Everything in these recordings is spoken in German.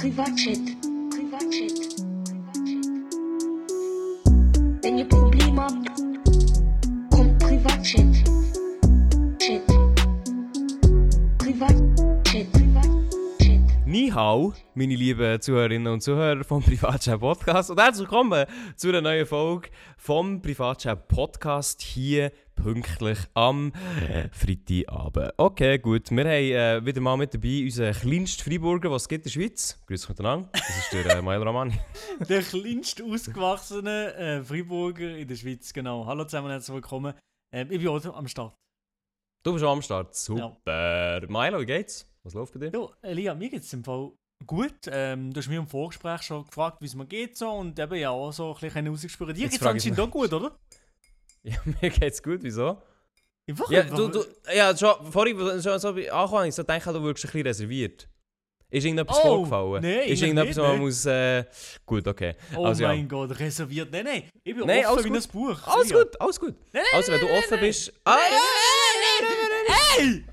Privatchat. Privatchat. Hao, meine lieben Zuhörerinnen und Zuhörer vom Privatchat Podcast und herzlich willkommen zu einer neuen Folge vom Privatchat Podcast hier pünktlich am Freitagabend. Okay, gut. Wir haben äh, wieder mal mit dabei unseren kleinsten Freiburger, was es gibt in der Schweiz. Grüß euch miteinander. Das ist der äh, Mael Romani. Der kleinste ausgewachsene äh, Freiburger in der Schweiz, genau. Hallo zusammen, herzlich willkommen. Ähm, ich bin auch am Start. Du bist auch am Start. Super. Milo, wie geht's? Was läuft bei dir? Ja, Elia, mir geht es im Fall gut. Ähm, du hast mich im Vorgespräch schon gefragt, wie es mir geht so und eben ja auch so ein bisschen ausgespürt. Dir geht es anscheinend auch gut, oder? Ja, mir geht's gut. Wieso? Einfach, Ja, du, du, ja schon, vorhin, schon so angefangen, ich so gedacht, du wirkst ein bisschen reserviert. Ist irgendetwas Oh, vorgefallen? nein, Ist irgendetwas, nicht, wo man nein. muss... Äh, gut, okay. Oh also, ja. mein Gott, reserviert. Nein, nein, ich bin Nein, offen wie ein Buch. Alles Elia. gut, alles gut. Nein, Also, wenn du nein, offen nein, bist... Ah, Hey!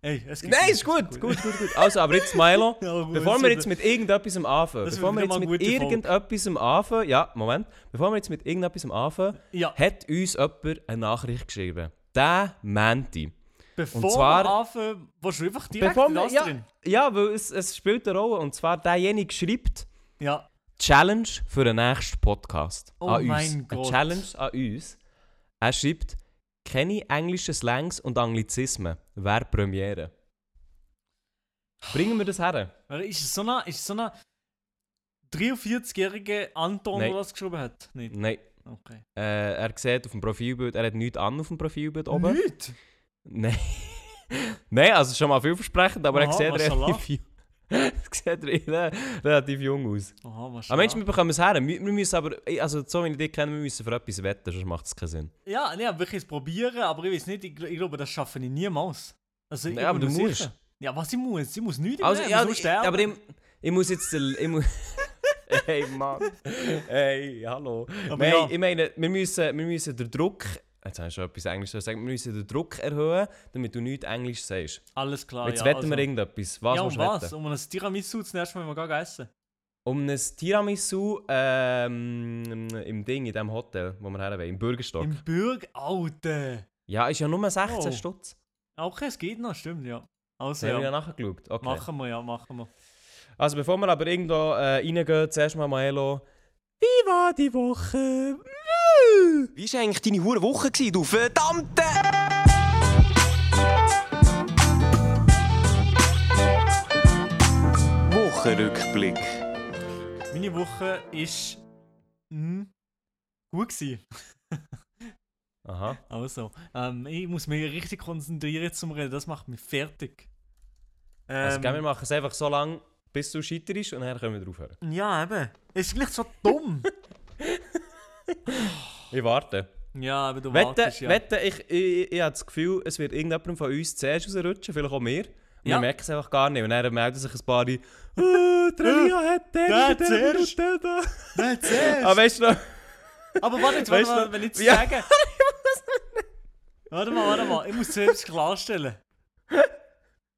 Hey, es geht Nein, ist gut, gut, gut, gut. Also, aber jetzt, Milo, Ja, gut, bevor wir jetzt mit irgendetwas anfangen, Das bevor wir jetzt mit eine irgendetwas anfangen, ja, Moment, bevor wir jetzt mit irgendetwas anfangen, Ja, hat uns jemand eine Nachricht geschrieben. Der Menti. bevor und zwar- wir anfangen, willst du einfach direkt Bevor wir, ja, drin? ja, weil es, es spielt eine Rolle, und zwar derjenige schreibt, Ja. Challenge für den nächsten Podcast. Oh an uns. mein Eine Gott. Challenge an uns. Er schreibt, kenne englische Slangs und Anglizismen. Wer Premiere? Bringen wir das her? Ist es so es so eine 43-jährige Anton, Nein. der das geschrieben hat? Nicht? Nein. Okay. Äh, er sieht auf dem Profilbild, er hat nichts an auf dem Profilbild oben. Nicht? Nein. Nein, also schon mal vielversprechend, aber er Aha, sieht Mashallah. relativ, er sieht re- relativ jung aus. Aha, was Aber Mensch, wir bekommen es her. Wir, wir müssen aber, also so wie ich dich kenne, wir müssen für etwas wetten, sonst macht es keinen Sinn. Ja, nee, wirklich probieren, aber ich weiß nicht, ich, ich glaube, das schaffe ich niemals. Also, ich Nein, aber du mir musst. sicher. Ja, was ich muss? Ich muss nichts Also, mehr, ja, ich ich, sterben. aber ich, ich muss jetzt. Ich muss, hey Mann. Hey, hallo. Aber Nein, ja. ich meine, wir müssen, wir müssen den Druck. Jetzt ich schon etwas Englisch gesagt. Wir müssen den Druck erhöhen, damit du nichts Englisch sagst. Alles klar, jetzt ja. wetten also, wir irgendetwas. Was ja, um du was? wetten? Um ein Tiramisu zum ersten Mal mal essen. Um ein Tiramisu ähm, im Ding, in dem Hotel, wo wir her wollen, im Bürgerstock. Im Bürg, Alter. Ja, ist ja nur 16 Oh. Stutz. Okay, es geht noch, stimmt, ja. Also, Das haben wir ja ja. nachgeschaut. Okay. Machen wir, ja, machen wir. Also bevor wir aber irgendwo äh, reingehen, zuerst mal Maelo. Wie war die Woche? Wie war eigentlich deine hure Woche, gewesen, du verdammte... Wochenrückblick. Meine Woche ist hm, gut gewesen. Aha. Also, ähm, ich muss mich richtig konzentrieren zum Reden, das macht mich fertig. Also Ähm, gell, wir machen es einfach so lange, bis du scheiterst und dann können wir drauf hören. ja, eben. Es ist vielleicht so dumm. Ich warte. ja, aber du Wette, wartest, ja. wette ich, ich, ich habe das Gefühl, es wird irgendjemand von uns zuerst rausrutschen, vielleicht auch. Und Ja. Wir merken es einfach gar nicht. Und dann melden sich ein paar, die, «Oh, Trelia hat den, der den, zuerst.» den, den. Zuerst. Aber weißt du noch? Aber warte, jetzt, Weißt du- wenn ich jetzt Ja. sage. warte mal, warte mal, ich muss selbst klarstellen.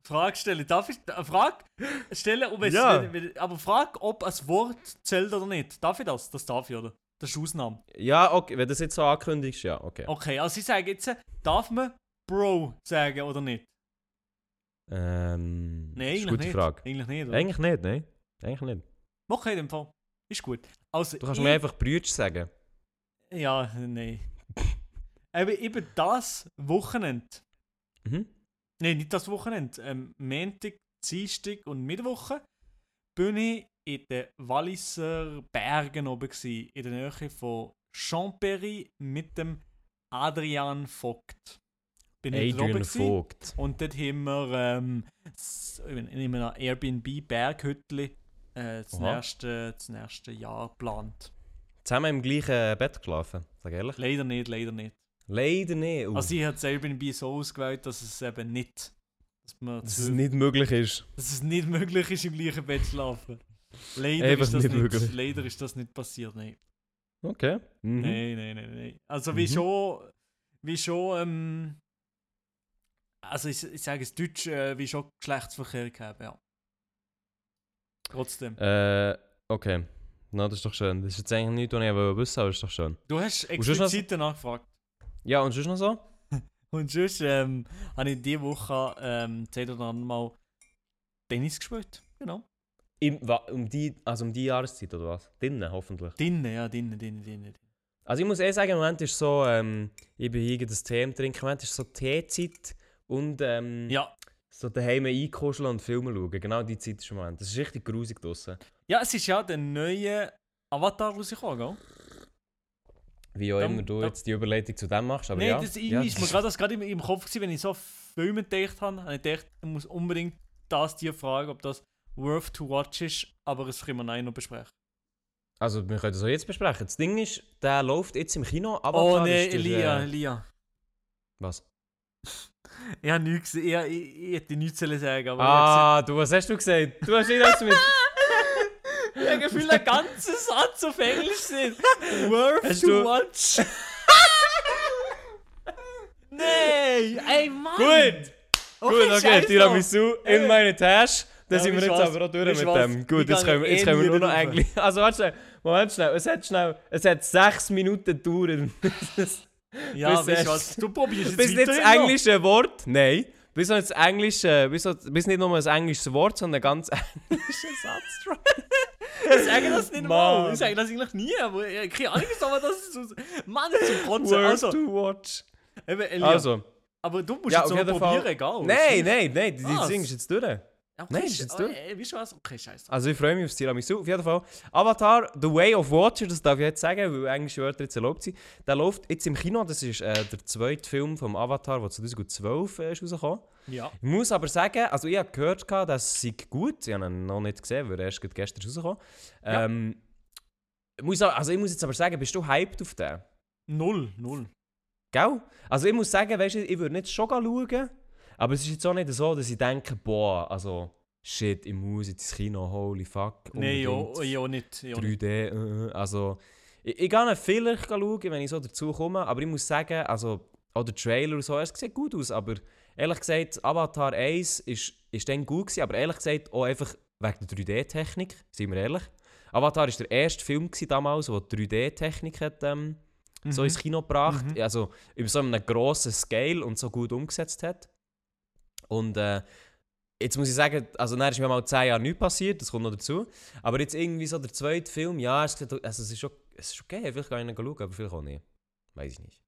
Frage stellen. Darf ich eine Frage stellen? Ob es, Ja. wenn, aber frag, ob ein Wort zählt oder nicht. Darf ich das? Das darf ich, oder? Das ist Ausnahme. Ja, okay, wenn du das jetzt so ankündigst, ja, okay. Okay, also ich sage jetzt, darf man Bro sagen oder nicht? Ähm, Nein, ist eigentlich eine gute nicht. Frage. Eigentlich nicht, oder? Eigentlich nicht, nein. Eigentlich nicht. Okay, in dem Fall. Ist gut. Also, Du kannst ich- mir einfach Brütsch sagen. Ja, nein. Aber eben das Wochenende. Mhm. Nein, nicht das Wochenende. Ähm, Montag, Dienstag und Mittwoche bin ich in den Walliser Bergen oben gsi, in der Nähe von Champéry mit dem Adrian Vogt. Bin ich Adrian oben. Vogt. Und dort haben wir ähm, in in einem Airbnb Berghütli äh, das, Aha. nächste, das nächste Jahr geplant. Zusammen im gleichen Bett geschlafen, sag ehrlich. Leider nicht, leider nicht. Leider nicht. Uh, Also ich habe das Airbnb so ausgewählt, dass es eben nicht, dass, man dass es nicht möglich ist. dass es nicht möglich ist, im gleichen Bett zu schlafen. Leider, ist das nicht nicht, möglich. leider ist das nicht passiert, nein. Okay. Mhm. Nein, nein, nein, nein. Also wie Mhm. schon, wie schon, ähm, also ich, ich sage es Deutsch, äh, wie schon Geschlechtsverkehr gehabt, ja. Trotzdem. Äh, okay. Na, das ist doch schön. Das ist jetzt eigentlich nichts, was ich aber wissen aber das ist doch schön. Du hast explizit danach gefragt. Ja, und sonst noch so? Und sonst ähm, habe ich diese Woche ähm, Zeit oder mal Tennis gespielt. Genau. Im, um die, also um die Jahreszeit oder was? Drinnen, hoffentlich. Drinnen, ja, drinnen, drinnen, drinnen. Also ich muss eh sagen, im Moment ist so, ähm, ich bin hier das Tee am trinken, im Moment ist so Teezeit und ähm, Ja. so daheim einkuscheln und Filme schauen. Genau die Zeit ist im Moment. Das ist richtig grusig draussen. Ja, es ist ja der neue Avatar rausgekommen, gell? Wie auch Dann- immer du dann- jetzt die Überleitung zu dem machst. Aber Nein, ja, das ja, ist mir gerade das gerade im, im Kopf gewesen, wenn ich so Filme gedacht habe, habe ich gedacht, ich muss unbedingt das dir fragen, ob das worth to watch ist, aber das können wir nein noch besprechen. Also wir können das auch jetzt besprechen. Das Ding ist, der läuft jetzt im Kino, aber oh nein, ist das, Elia, Äh, Elia. was? Ich habe nichts ich, ich, ich hätte nichts sagen, aber Ah, du, was hast du gesagt? Du hast nicht alles mit... ich habe gefühlt, der ganze Satz auf Englisch sind. Worth Hast to du- watch. Nein, ey Mann. Gut! Gut, okay, Tiramisu in meine Tasche. Da Ja, sind wir jetzt aber auch durch mit dem. Gut, jetzt können wir, jetzt eh können wir nur noch eigentlich... Also warte schnell, Moment schnell. Es hat schnell... Es hat sechs Minuten gedauert. Ja, Bis weißt du was, du probierst jetzt bis nicht das englische Wort... Nein. Bis noch das englische... Bis, bis nicht nur ein englisches Wort, sondern ein ganz englischer Satz. Ich sage das nicht mal. Mann. Ich sage das eigentlich nie, aber ich keine Ahnung, aber das ist so... Mann, das ist Kotzen. Word Also, to watch. eben, Elia, Also... aber du musst Ja, jetzt jeden probieren, egal. Nein, nein, nein, die Was? Ding ist jetzt durch. Okay, Nein, ist jetzt oh, durch. ey, Weißt du was? Okay, scheiße. Also ich freue mich aufs Tiramisu, auf jeden Fall. Avatar, The Way of Water, das darf ich jetzt sagen, weil englische Wörter jetzt erlaubt sind. Der läuft jetzt im Kino, das ist äh, der zweite Film vom Avatar, der 2012 äh, ist rausgekommen. Ja. Ich muss aber sagen, also ich habe gehört, dass es gut Ich habe ihn noch nicht gesehen, weil er erst gestern rausgekommen Ja. ähm, ich muss, auch- Also ich muss jetzt aber sagen, bist du hyped auf den? Null, null. Gell? Also ich muss sagen, weißt du, ich würde nicht schon schauen, aber es ist jetzt auch nicht so, dass ich denke, boah, also shit, ich muss jetzt ins Kino, holy fuck. Nein, ja, nicht. Ja, nicht. 3D, äh, also... Ich, ich gehe vielleicht schauen, wenn ich so dazu komme, aber ich muss sagen, also... Auch der Trailer und so, es sieht gut aus, aber ehrlich gesagt, Avatar 1 ist, ist dann gut gewesen, aber ehrlich gesagt auch einfach wegen der 3D-Technik, sind wir ehrlich. Avatar war der erste Film damals, der 3D-Technik hat, ähm, so Mhm. ins Kino gebracht, Mhm. also über so einem grossen Scale und so gut umgesetzt hat. Und äh, jetzt muss ich sagen, also dann ist mir mal 10 Jahre nichts passiert, das kommt noch dazu. Aber jetzt irgendwie so der zweite Film, ja, es, sieht- also es, ist, schon, es ist okay, vielleicht kann ich ihn schauen, aber vielleicht auch nicht. Weiß ich nicht.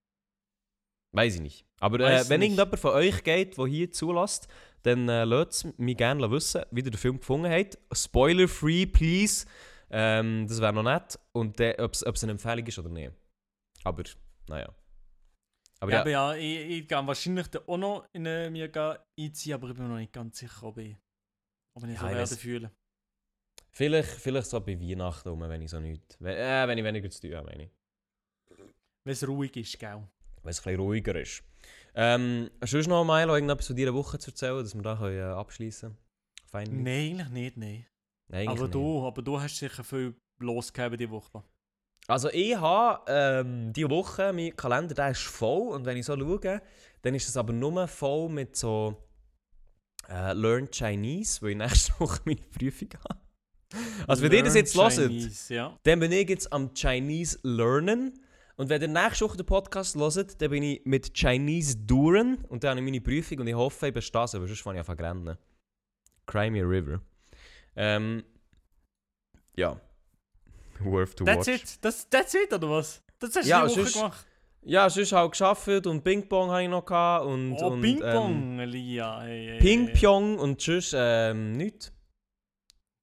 Weiß ich nicht. Aber äh, wenn nicht. irgendjemand von euch geht, der hier zulässt, dann äh, lasst es mich gerne wissen, wie ihr den Film gefunden habt. Spoiler-free, please. Ähm, das wäre noch nett. Und äh, ob es eine Empfehlung ist oder nicht. Aber, naja. Aber ja, ja, aber ja, ich, ich kann wahrscheinlich auch noch in äh, mir gehen einziehen, aber ich bin mir noch nicht ganz sicher, ob ich, ob ich Ja, so ich werde fühlen. vielleicht, vielleicht so bei Weihnachten rum, wenn ich so nichts... Wenn, äh, wenn ich weniger zu tun habe, meine ich. Wenn es ruhig ist, gell? Wenn es ein ruhiger ist. Ähm, sonst noch, Milo, irgendetwas zu dieser Woche zu erzählen, dass wir da können, äh, abschließen können? Nein, eigentlich nicht, nein. Aber nicht. du, aber du hast sicher viel losgegeben diese Woche. Also ich habe ähm, diese Woche, mein Kalender der ist voll und wenn ich so schaue, dann ist es aber nur voll mit so äh, Learn Chinese, weil ich nächste Woche meine Prüfung habe. Also wenn ihr das jetzt hört, Ja. dann bin ich jetzt am Chinese Lernen und wenn ihr nächste Woche den Podcast hört, dann bin ich mit Chinese Duren und dann habe ich meine Prüfung und ich hoffe, ich bestehe sie, aber sonst fange ich an zu rennen. Crimea River. Ähm, ja. Worth to That's watch. it. Das, that's it, oder was? Das hast du Ja, die Woche sonst- gemacht. Ja, sonst halt geschafft und Ping-Pong habe ich noch gehabt und, Oh, und Ping-Pong, Elia. Hey, hey, Ping-Pong und sonst ähm, nichts.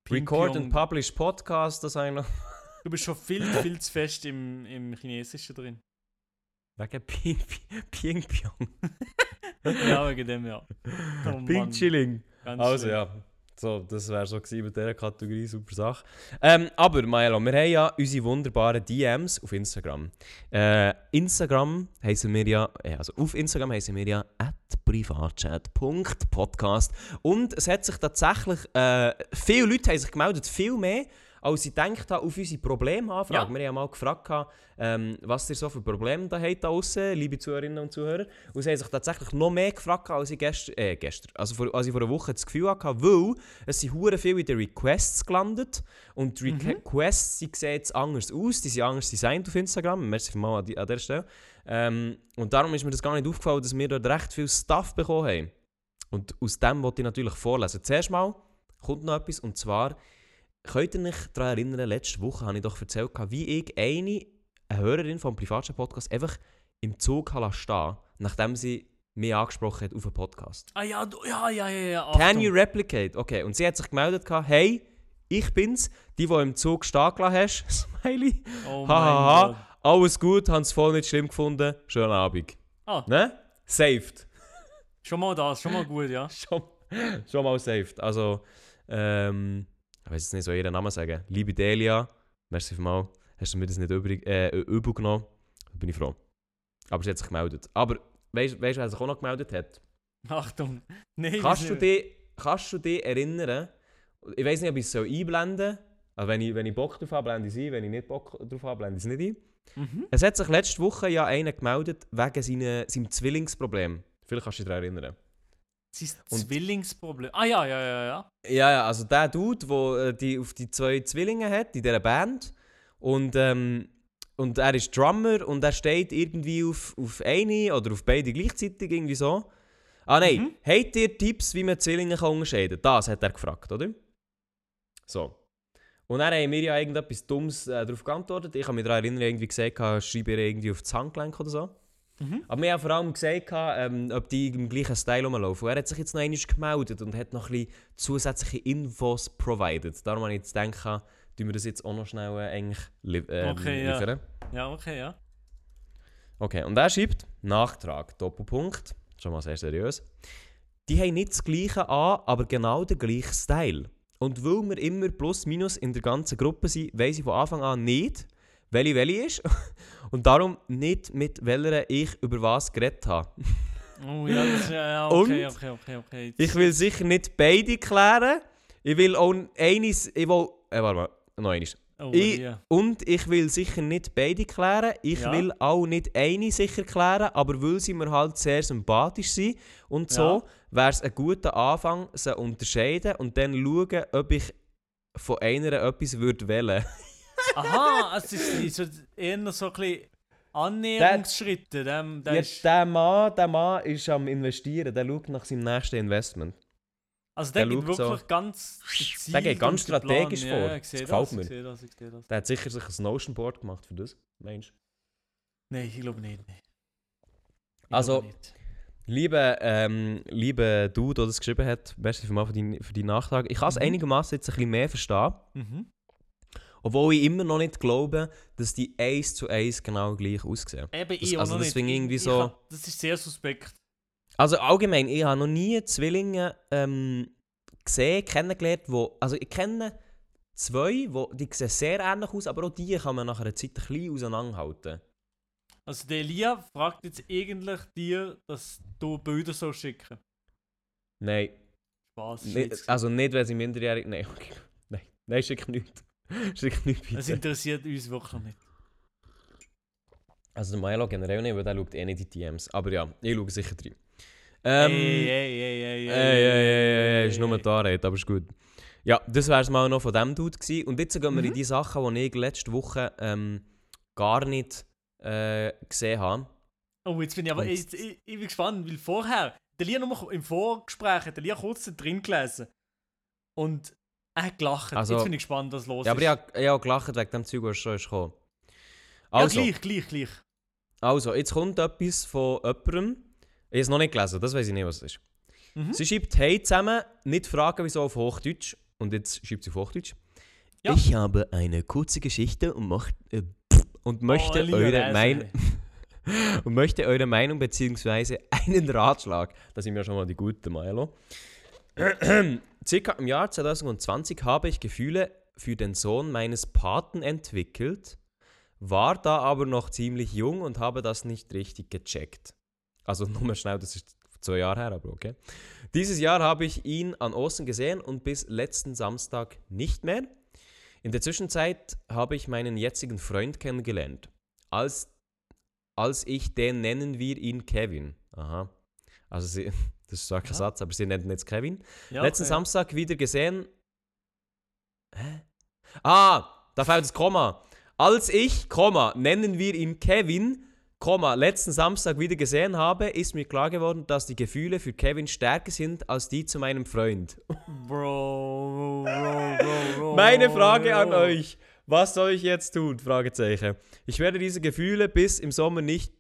Record and Publish Podcast, das habe ich noch. Du bist schon viel, viel zu fest im, im Chinesischen drin. Wegen Ping- Ping-Pong. Ja, wegen dem, ja. Oh, Ping-Chilling. ganz Also schlimm. ja, so, das wäre so gewesen mit dieser Kategorie, super Sache. Ähm, aber Maelo, wir haben ja unsere wunderbaren DMs auf Instagram. Äh, Instagram heißen wir ja, äh, also auf Instagram heißen wir ja at privatchat.podcast und es hat sich tatsächlich, äh, viele Leute haben sich gemeldet, viel mehr als ich gedacht habe, auf unsere Probleme anfragen. Ja. Wir haben ja mal gefragt, ähm, was ihr so für Probleme da habt da draussen, liebe Zuhörerinnen und Zuhörer. Und sie haben sich tatsächlich noch mehr gefragt, als ich gestern, äh, gestern, also vor, als ich vor einer Woche das Gefühl hatte, weil es sind hure viel in den Requests gelandet und die Requests, die sehen jetzt anders aus, die sind anders designt auf Instagram, merci mal an, die, an dieser Stelle. Ähm, und darum ist mir das gar nicht aufgefallen, dass wir dort recht viel Stuff bekommen haben. Und aus dem wollte ich natürlich vorlesen. Zuerst mal kommt noch etwas, und zwar, könnt ihr euch daran erinnern, letzte Woche habe ich doch erzählt, wie ich eine, eine Hörerin vom Privatchat-Podcast einfach im Zug stehen nachdem sie mich angesprochen hat auf einen Podcast. Ah ja, ja, ja, ja, ja. Can Achtung. you replicate? Okay, und sie hat sich gemeldet, hey, ich bin's, die, die im Zug stehen gelassen hast, Smiley. Oh mein Gott. alles gut, haben es voll nicht schlimm gefunden, schönen Abend. Ah. Ne? Saved. Schon mal das, schon mal gut, ja. schon, schon mal saved. Also, ähm, ich weiß jetzt nicht, so ihren Namen sagen. Liebe Delia, merci vielmals. Hast du mir das nicht übrig, äh, übel genommen? Da bin ich froh. Aber sie hat sich gemeldet. Aber weißt du, wer sich auch noch gemeldet hat? Achtung. Nee, Kannst du, dich, kannst du dich erinnern? Ich weiß nicht, ob ich es einblenden soll. Also wenn, ich, wenn ich Bock drauf habe, blende ich es ein. Wenn ich nicht Bock drauf habe, blende ich es nicht ein. Mhm. Es hat sich letzte Woche ja einer gemeldet wegen seine, seinem Zwillingsproblem. Vielleicht kannst du dich daran erinnern. Sein Und- Zwillingsproblem. Ah ja, ja, ja, ja. Ja, ja, also der Dude, der die auf die zwei Zwillinge hat in dieser Band. Und, ähm, und er ist Drummer und er steht irgendwie auf, auf eine oder auf beide gleichzeitig, irgendwie so. Ah nein, Mhm. habt ihr Tipps, wie man Zwillinge kann unterscheiden kann? Das hat er gefragt, oder? So. Und dann haben wir ja irgendetwas Dummes äh, darauf geantwortet. Ich habe mich daran erinnert, irgendwie gesagt, schreibe ihr irgendwie auf das Handgelenk oder so. Mhm. Aber wir haben vor allem gesagt, ähm, ob die im gleichen Style rumlaufen. Und er hat sich jetzt noch einmal gemeldet und hat noch ein bisschen zusätzliche Infos provided. Darum habe ich jetzt gedacht, tun wir das jetzt auch noch schnell äh, eigentlich li ähm, Okay, ja. liefern. Ja, okay, ja. Okay, und er schreibt, Nachtrag, Doppelpunkt, schon mal sehr seriös. Die haben nicht das gleiche an, aber genau den gleichen Style. Und weil wir immer plus minus in der ganzen Gruppe sind, weiss ich von Anfang an nicht, welche welche ist. Und darum nicht mit welcher ich über was geredet habe. Oh ja, das ist, ja, ja, okay, Und? okay, okay, okay. Ich will sicher nicht beide klären. Ich will auch eines, ich will, äh, warte mal, noch eines. Oh, Ich, ja. und ich will sicher nicht beide klären. Ich Ja. will auch nicht eine sicher klären, aber weil sie mir halt sehr sympathisch sind und so, wäre es ein guter Anfang, sie unterscheiden und dann schauen, ob ich von einer etwas würde wählen. Aha, es ist so eher so ein bisschen Annäherungsschritte. Dem, der Ja, der, Mann, der Mann ist am investieren, der schaut nach seinem nächsten Investment. also der, der geht schaut so- wirklich ganz gezielt Der geht ganz strategisch vor. Ja, Das sehe gefällt das, mir. ich das, ich das. Der hat sicher sich ein Notion-Board gemacht für das, meinst du? Nein, ich glaube nicht. nee. Ich Also- nicht. Lieber, ähm, lieber du, der das geschrieben hat, merci für deinen für deinen Nachtrag. Ich kann es Mhm. einigermaßen jetzt ein bisschen mehr verstehen, Mhm. Obwohl ich immer noch nicht glaube, dass die eins zu eins genau gleich aussehen. Eben, Das- ich also das nicht. finde irgendwie Ich- so- Das ist sehr suspekt. Also allgemein, ich habe noch nie Zwillinge ähm, gesehen, kennengelernt, wo, also ich kenne zwei, wo, die sehen sehr ähnlich aus, aber auch die kann man nach einer Zeit ein bisschen auseinanderhalten. Also der Elia fragt jetzt eigentlich dir, dass du Bilder so schicken. Nein, Spaß. nicht, also nicht, wenn sie minderjährig... Nein, okay. nein, nein, schick nichts. Schick nichts Das bitte. interessiert uns wirklich nicht. Also der Milo generell nicht, weil der schaut eh nicht in die DMs. Aber ja, ich schaue sicher rein. Ähm, ey, ey, ey, ey, Ey, ey, ey, ey, ist nur die Wahrheit, aber ist gut. Ja, das wäre es mal noch von dem Dude gewesen. Und jetzt gehen wir in Mhm. die Sachen, die ich letzte Woche ähm, gar nicht äh, gesehen habe. Oh, jetzt bin ich aber ich, ich, ich bin gespannt, weil vorher, der Lia nur im Vorgespräch, hat der Lia kurz da drin gelesen. Und er hat gelacht. Also- jetzt bin ich gespannt, was los Ja, aber ist. ich habe ich hab gelacht wegen dem Zeug, was schon ist gekommen. ja, Also, gleich, gleich, gleich. also, jetzt kommt etwas von jemandem. Ich habe es noch nicht gelesen, das weiß ich nicht, was es ist. Mhm. Sie schreibt, hey zusammen, nicht fragen, wieso auf Hochdeutsch. Und jetzt schreibt sie auf Hochdeutsch. Ja. Ich habe eine kurze Geschichte und, mocht, äh, und möchte Oh, eure. Meinung und möchte eure Meinung bzw. einen Ratschlag. Das sind ja schon mal die guten Milo. Circa im Jahr 2020 habe ich Gefühle für den Sohn meines Paten entwickelt, war da aber noch ziemlich jung und habe das nicht richtig gecheckt. Also nur mal schnell, das ist zwei Jahre her, aber okay. Dieses Jahr habe ich ihn an Ostern gesehen und bis letzten Samstag nicht mehr. In der Zwischenzeit habe ich meinen jetzigen Freund kennengelernt. Als, als ich den nennen wir ihn Kevin. Aha. Also sie, das ist zwar kein Ja. Satz, aber sie nennen ihn jetzt Kevin. Ja, Letzten okay. Samstag wieder gesehen. Hä? Ah, da fällt das Komma. Als ich, Komma, nennen wir ihn Kevin, Komma, letzten Samstag wieder gesehen habe, ist mir klar geworden, dass die Gefühle für Kevin stärker sind als die zu meinem Freund. Bro, bro, bro, bro. Meine Frage an euch. Was soll ich jetzt tun? Fragezeichen. Ich werde diese Gefühle bis im Sommer nicht.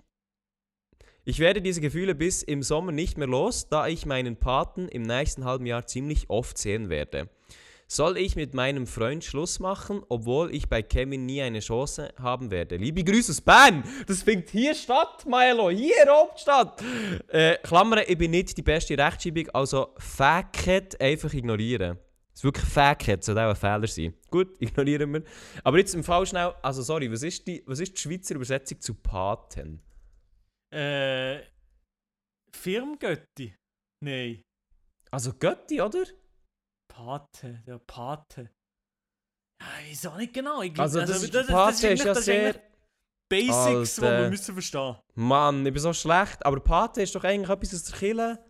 Ich werde diese Gefühle bis im Sommer nicht mehr los, da ich meinen Paten im nächsten halben Jahr ziemlich oft sehen werde. Soll ich mit meinem Freund Schluss machen, obwohl ich bei Kevin nie eine Chance haben werde? Liebe Grüße aus Bern! Das findet hier statt, Milo! Hier statt! Äh, Klammern, ich bin nicht die beste Rechtschreibung, also Facket einfach ignorieren. Das ist wirklich Facket, sollte auch ein Fehler sein. Gut, ignorieren wir. Aber jetzt im Fall schnell, also sorry, was ist die, was ist die Schweizer Übersetzung zu Paten? Äh. Firmgötti? Nein. Also Götti, oder? Pate, der Pate. Ja, ich weiß auch nicht genau. Ich glaub, Also das, das, Pate ist eigentlich- ja das sehr... Basics, die wir müssen verstehen. Mann, ich bin so schlecht. Aber Pate ist doch eigentlich etwas aus der Kirche,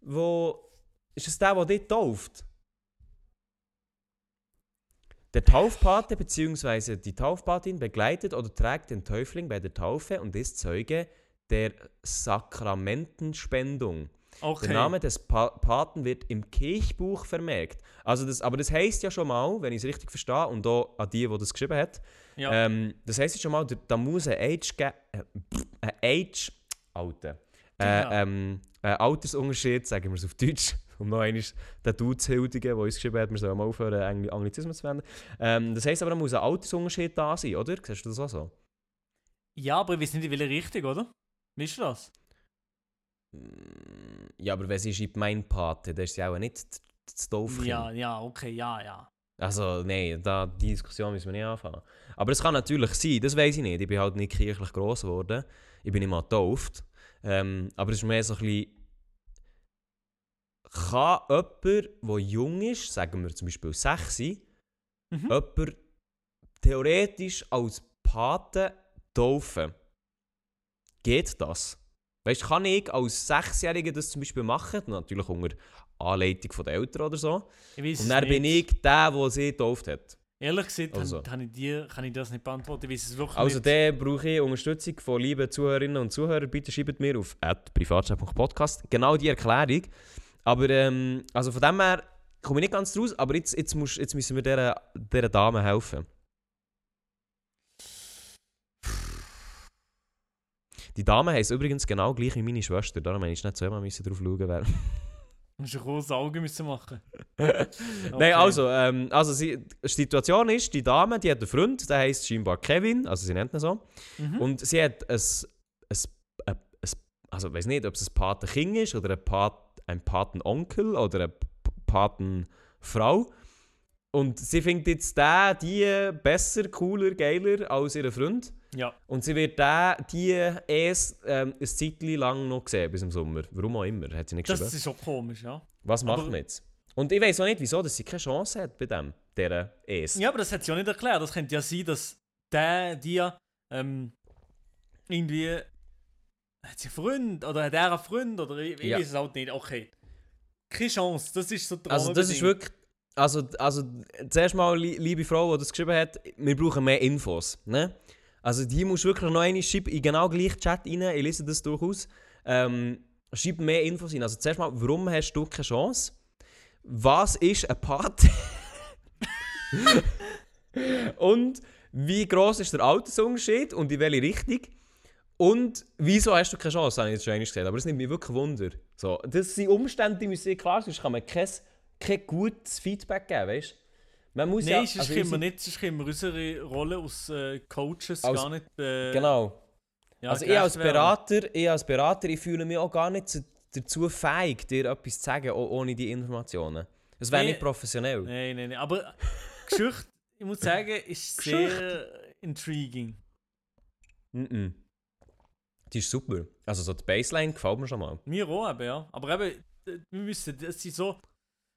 wo... Ist es der, der dort tauft? Der Taufpate bzw. die Taufpatin begleitet oder trägt den Täufling bei der Taufe und ist Zeuge der Sakramentenspendung. Okay. Der Name des pa Paten wird im Kirchbuch vermerkt. Also das, aber das heisst ja schon mal, wenn ich es richtig verstehe, und auch an die, die das geschrieben hat, ja. ähm, das heisst ja schon mal, da- muss ein Age, ge- äh, ein Age, Alter, äh, Genau. ähm, ein Altersunterschied, sagen wir es auf Deutsch, um noch einmal den Dude zu huldigen, der uns geschrieben hat, wir sollen mal aufhören, Angli Anglizismen zu verwenden. Ähm, das heisst aber, da muss ein Altersunterschied da sein, oder? Siehst du das auch so? ja, aber ich weiß nicht, in welche Richtung, oder? Weißt du das? Mm, Ja, aber wenn sie schreibt mein Pate, dann ist sie auch nicht das- Dorfkind. Ja, ja, okay, ja, ja. Also, nein, da, die Diskussion müssen wir nicht anfangen. Aber es kann natürlich sein, das weiß ich nicht. Ich bin halt nicht kirchlich gross geworden. Ich bin nicht mal getauft. Ähm, aber es ist mehr so ein bisschen. Kann jemand, der jung ist, sagen wir zum Beispiel 6, Mhm. jemand theoretisch als Pate taufen? Geht das? Weißt du, kann ich als Sechsjähriger das zum Beispiel machen? Natürlich unter Anleitung der Eltern oder so. Und dann nicht. bin ich der, der sie getauft hat. Ehrlich gesagt, Also. kann, ich dir, kann ich das nicht beantworten. Weiß es wirklich Also dann brauche ich Unterstützung von lieben Zuhörerinnen und Zuhörern. Bitte schreibt mir auf privatchat.podcast genau die Erklärung. Aber ähm, also von dem her komme ich nicht ganz raus, aber jetzt, jetzt, musst, jetzt müssen wir dieser, dieser Dame helfen. Die Dame heisst übrigens genau gleich wie meine Schwester, darum musste ich nicht zweimal drauf schauen. Wer. Du musst ein großes Auge müssen machen. Nein, also, ähm, also sie, die Situation ist, die Dame, die hat einen Freund, der heisst scheinbar Kevin, also sie nennt ihn so. Mhm. Und sie hat ein, ein, ein, ein also ich weiß nicht, ob es ein Patenkind ist oder ein, Pat, ein Patenonkel oder eine Patenfrau. Und sie findet jetzt den, die besser, cooler, geiler als ihren Freund. Ja. Und sie wird den, die erst ähm, ein Zeitchen lang noch sehen, bis im Sommer. Warum auch immer, hat sie nicht Das geschrieben. ist schon komisch, ja. Was macht aber- man jetzt? Und ich weiß auch nicht, wieso dass sie keine Chance hat bei dem, dieser Es. Ja, aber das hat sie ja nicht erklärt. Das könnte ja sein, dass der dir ähm, irgendwie. Hat sie einen Freund oder hat er einen Freund oder ich, Ja. weiß es halt nicht. Okay. Keine Chance, das ist so die Also das ist wirklich, also, also zuerst mal, li- liebe Frau, die das geschrieben hat, wir brauchen mehr Infos, ne? Also die musst du wirklich noch einmal schreiben, in genau gleich Chat rein, ich lese das durchaus. Ähm, schreib mehr Infos rein. Also zuerst mal, warum hast du keine Chance? Was ist ein Pate? und wie groß ist der Altersunterschied und in welche Richtung? Und wieso hast du keine Chance, habe ich jetzt schon einmal gesagt. Aber das nimmt mich wirklich Wunder. So, das sind Umstände, die müssen klar sein, sonst kann man kein, kein gutes Feedback geben, weißt du? Man muss Nein, ja... sonst also können wir nicht, sonst können wir unsere Rolle als äh, Coaches Als- gar nicht. Äh, Genau. ja, also ich als. Berater, ich als Berater, ich fühle mich auch gar nicht zu, dazu fähig, dir etwas zu sagen, o- ohne die Informationen. Es wäre Nee. nicht professionell. Nein, nein, nein. Aber Geschichte, ich muss sagen, ist sehr intriguing. Mhm. Die ist super. Also so die Baseline gefällt mir schon mal. Mir auch eben, ja. Aber eben, äh, wir müssen, das sind so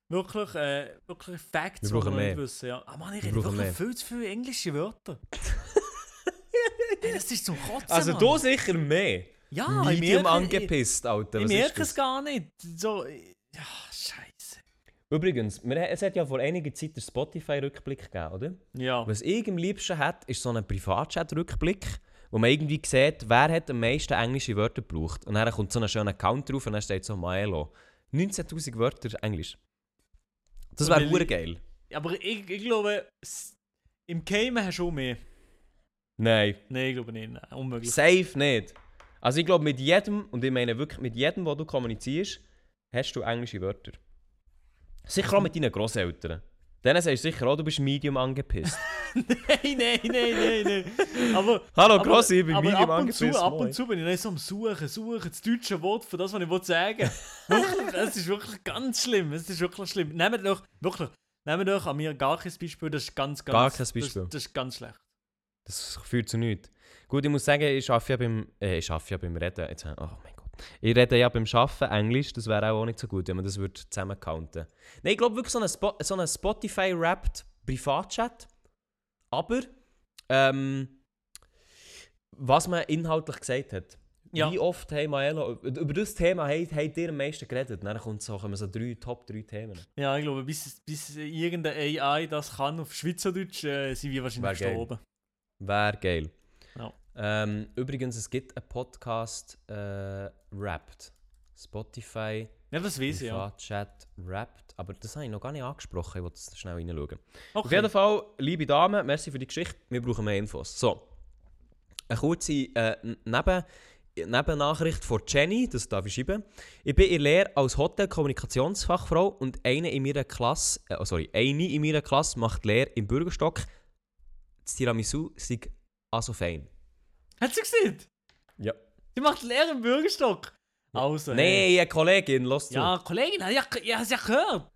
Wirklich, äh, wirklich Facts, die wir nicht wissen. Ja. Ah Mann, ich rede wirklich mehr. viel zu viele englische Wörter. hey, das ist zum Kotzen, Also Mann. du sicher mehr. ja, ich Medium merke, angepisst, Alter. Ich, Was ich merke es gar nicht. So, ja, scheiße. Übrigens, wir, es hat ja vor einiger Zeit den Spotify-Rückblick gegeben, oder? Ja. Was ich am liebsten hat, ist so ein Privatchat-Rückblick, wo man irgendwie sieht, wer hat am meisten englische Wörter gebraucht. Und dann kommt so ein schöner Count drauf und dann steht so Maelo. 19'000 Wörter Englisch. Das wäre ich- geil. Aber ich, ich glaube, im Game hast du auch mehr. Nein, Nein, ich glaube nicht. Nein, unmöglich. safe nicht. Also ich glaube, mit jedem, und ich meine wirklich mit jedem, wo du kommunizierst, hast du englische Wörter. Sicher auch mit deinen Grosseltern. Denen sagst du sicher auch, du bist medium angepisst. nein, nein, nein, nein, nein. Aber, Hallo Grossi, ich bin aber medium ab und zu, angepisst. ab und zu bin ich dann so am Suchen, Suchen, das deutsche Wort für das, was ich sagen Wirklich, es ist wirklich ganz schlimm. Es ist wirklich schlimm. Nehmt doch, wirklich, nehmt doch an mir gar kein Beispiel, das ist ganz, ganz... Gar kein Beispiel. Das, das ist ganz schlecht. Das führt zu nichts. Gut, ich muss sagen, ich arbeite ja beim, äh, ich arbeite ja beim Reden. Jetzt, oh mein Gott. Ich rede ja beim Arbeiten Englisch, das wäre auch nicht so gut, wenn man das würde zusammencounten Nein, ich glaube wirklich so ein, Spo so ein Spotify-Rapped Privatchat. Aber, ähm, was man inhaltlich gesagt hat. Ja. Wie oft haben Maelo, über das Thema habt habt ihr am meisten geredet? Dann kommt so, kommen so drei, Top 3 Themen. Ja, ich glaube, bis, bis irgendeine AI das kann auf Schweizerdeutsch, äh, sind wir wahrscheinlich Wär gestorben. Wäre geil. Ja. Ähm, übrigens, es gibt einen Podcast äh, Wrapped. Spotify, Ja, das weiß ich, ja. Privatchat Wrapped. Aber das habe ich noch gar nicht angesprochen. Ich wollte das schnell reinschauen. Auf Okay. jeden Fall, liebe Damen, merci für die Geschichte. Wir brauchen mehr Infos. So, eine kurze äh, Neben Nebennachricht von Jenny, das darf ich schreiben. Ich bin in Lehre als Hotelkommunikationsfachfrau und eine in meiner Klasse, äh, oh, sorry, eine in meiner Klasse macht Lehre im Bürgerstock. Das Tiramisu sei also fein. Hat sie gesehen? Ja. Sie macht Lehre im Bürgerstock. Also, Nein, eine Kollegin, los zu. Ja, Kollegin, ja, ja, hast ja gehört.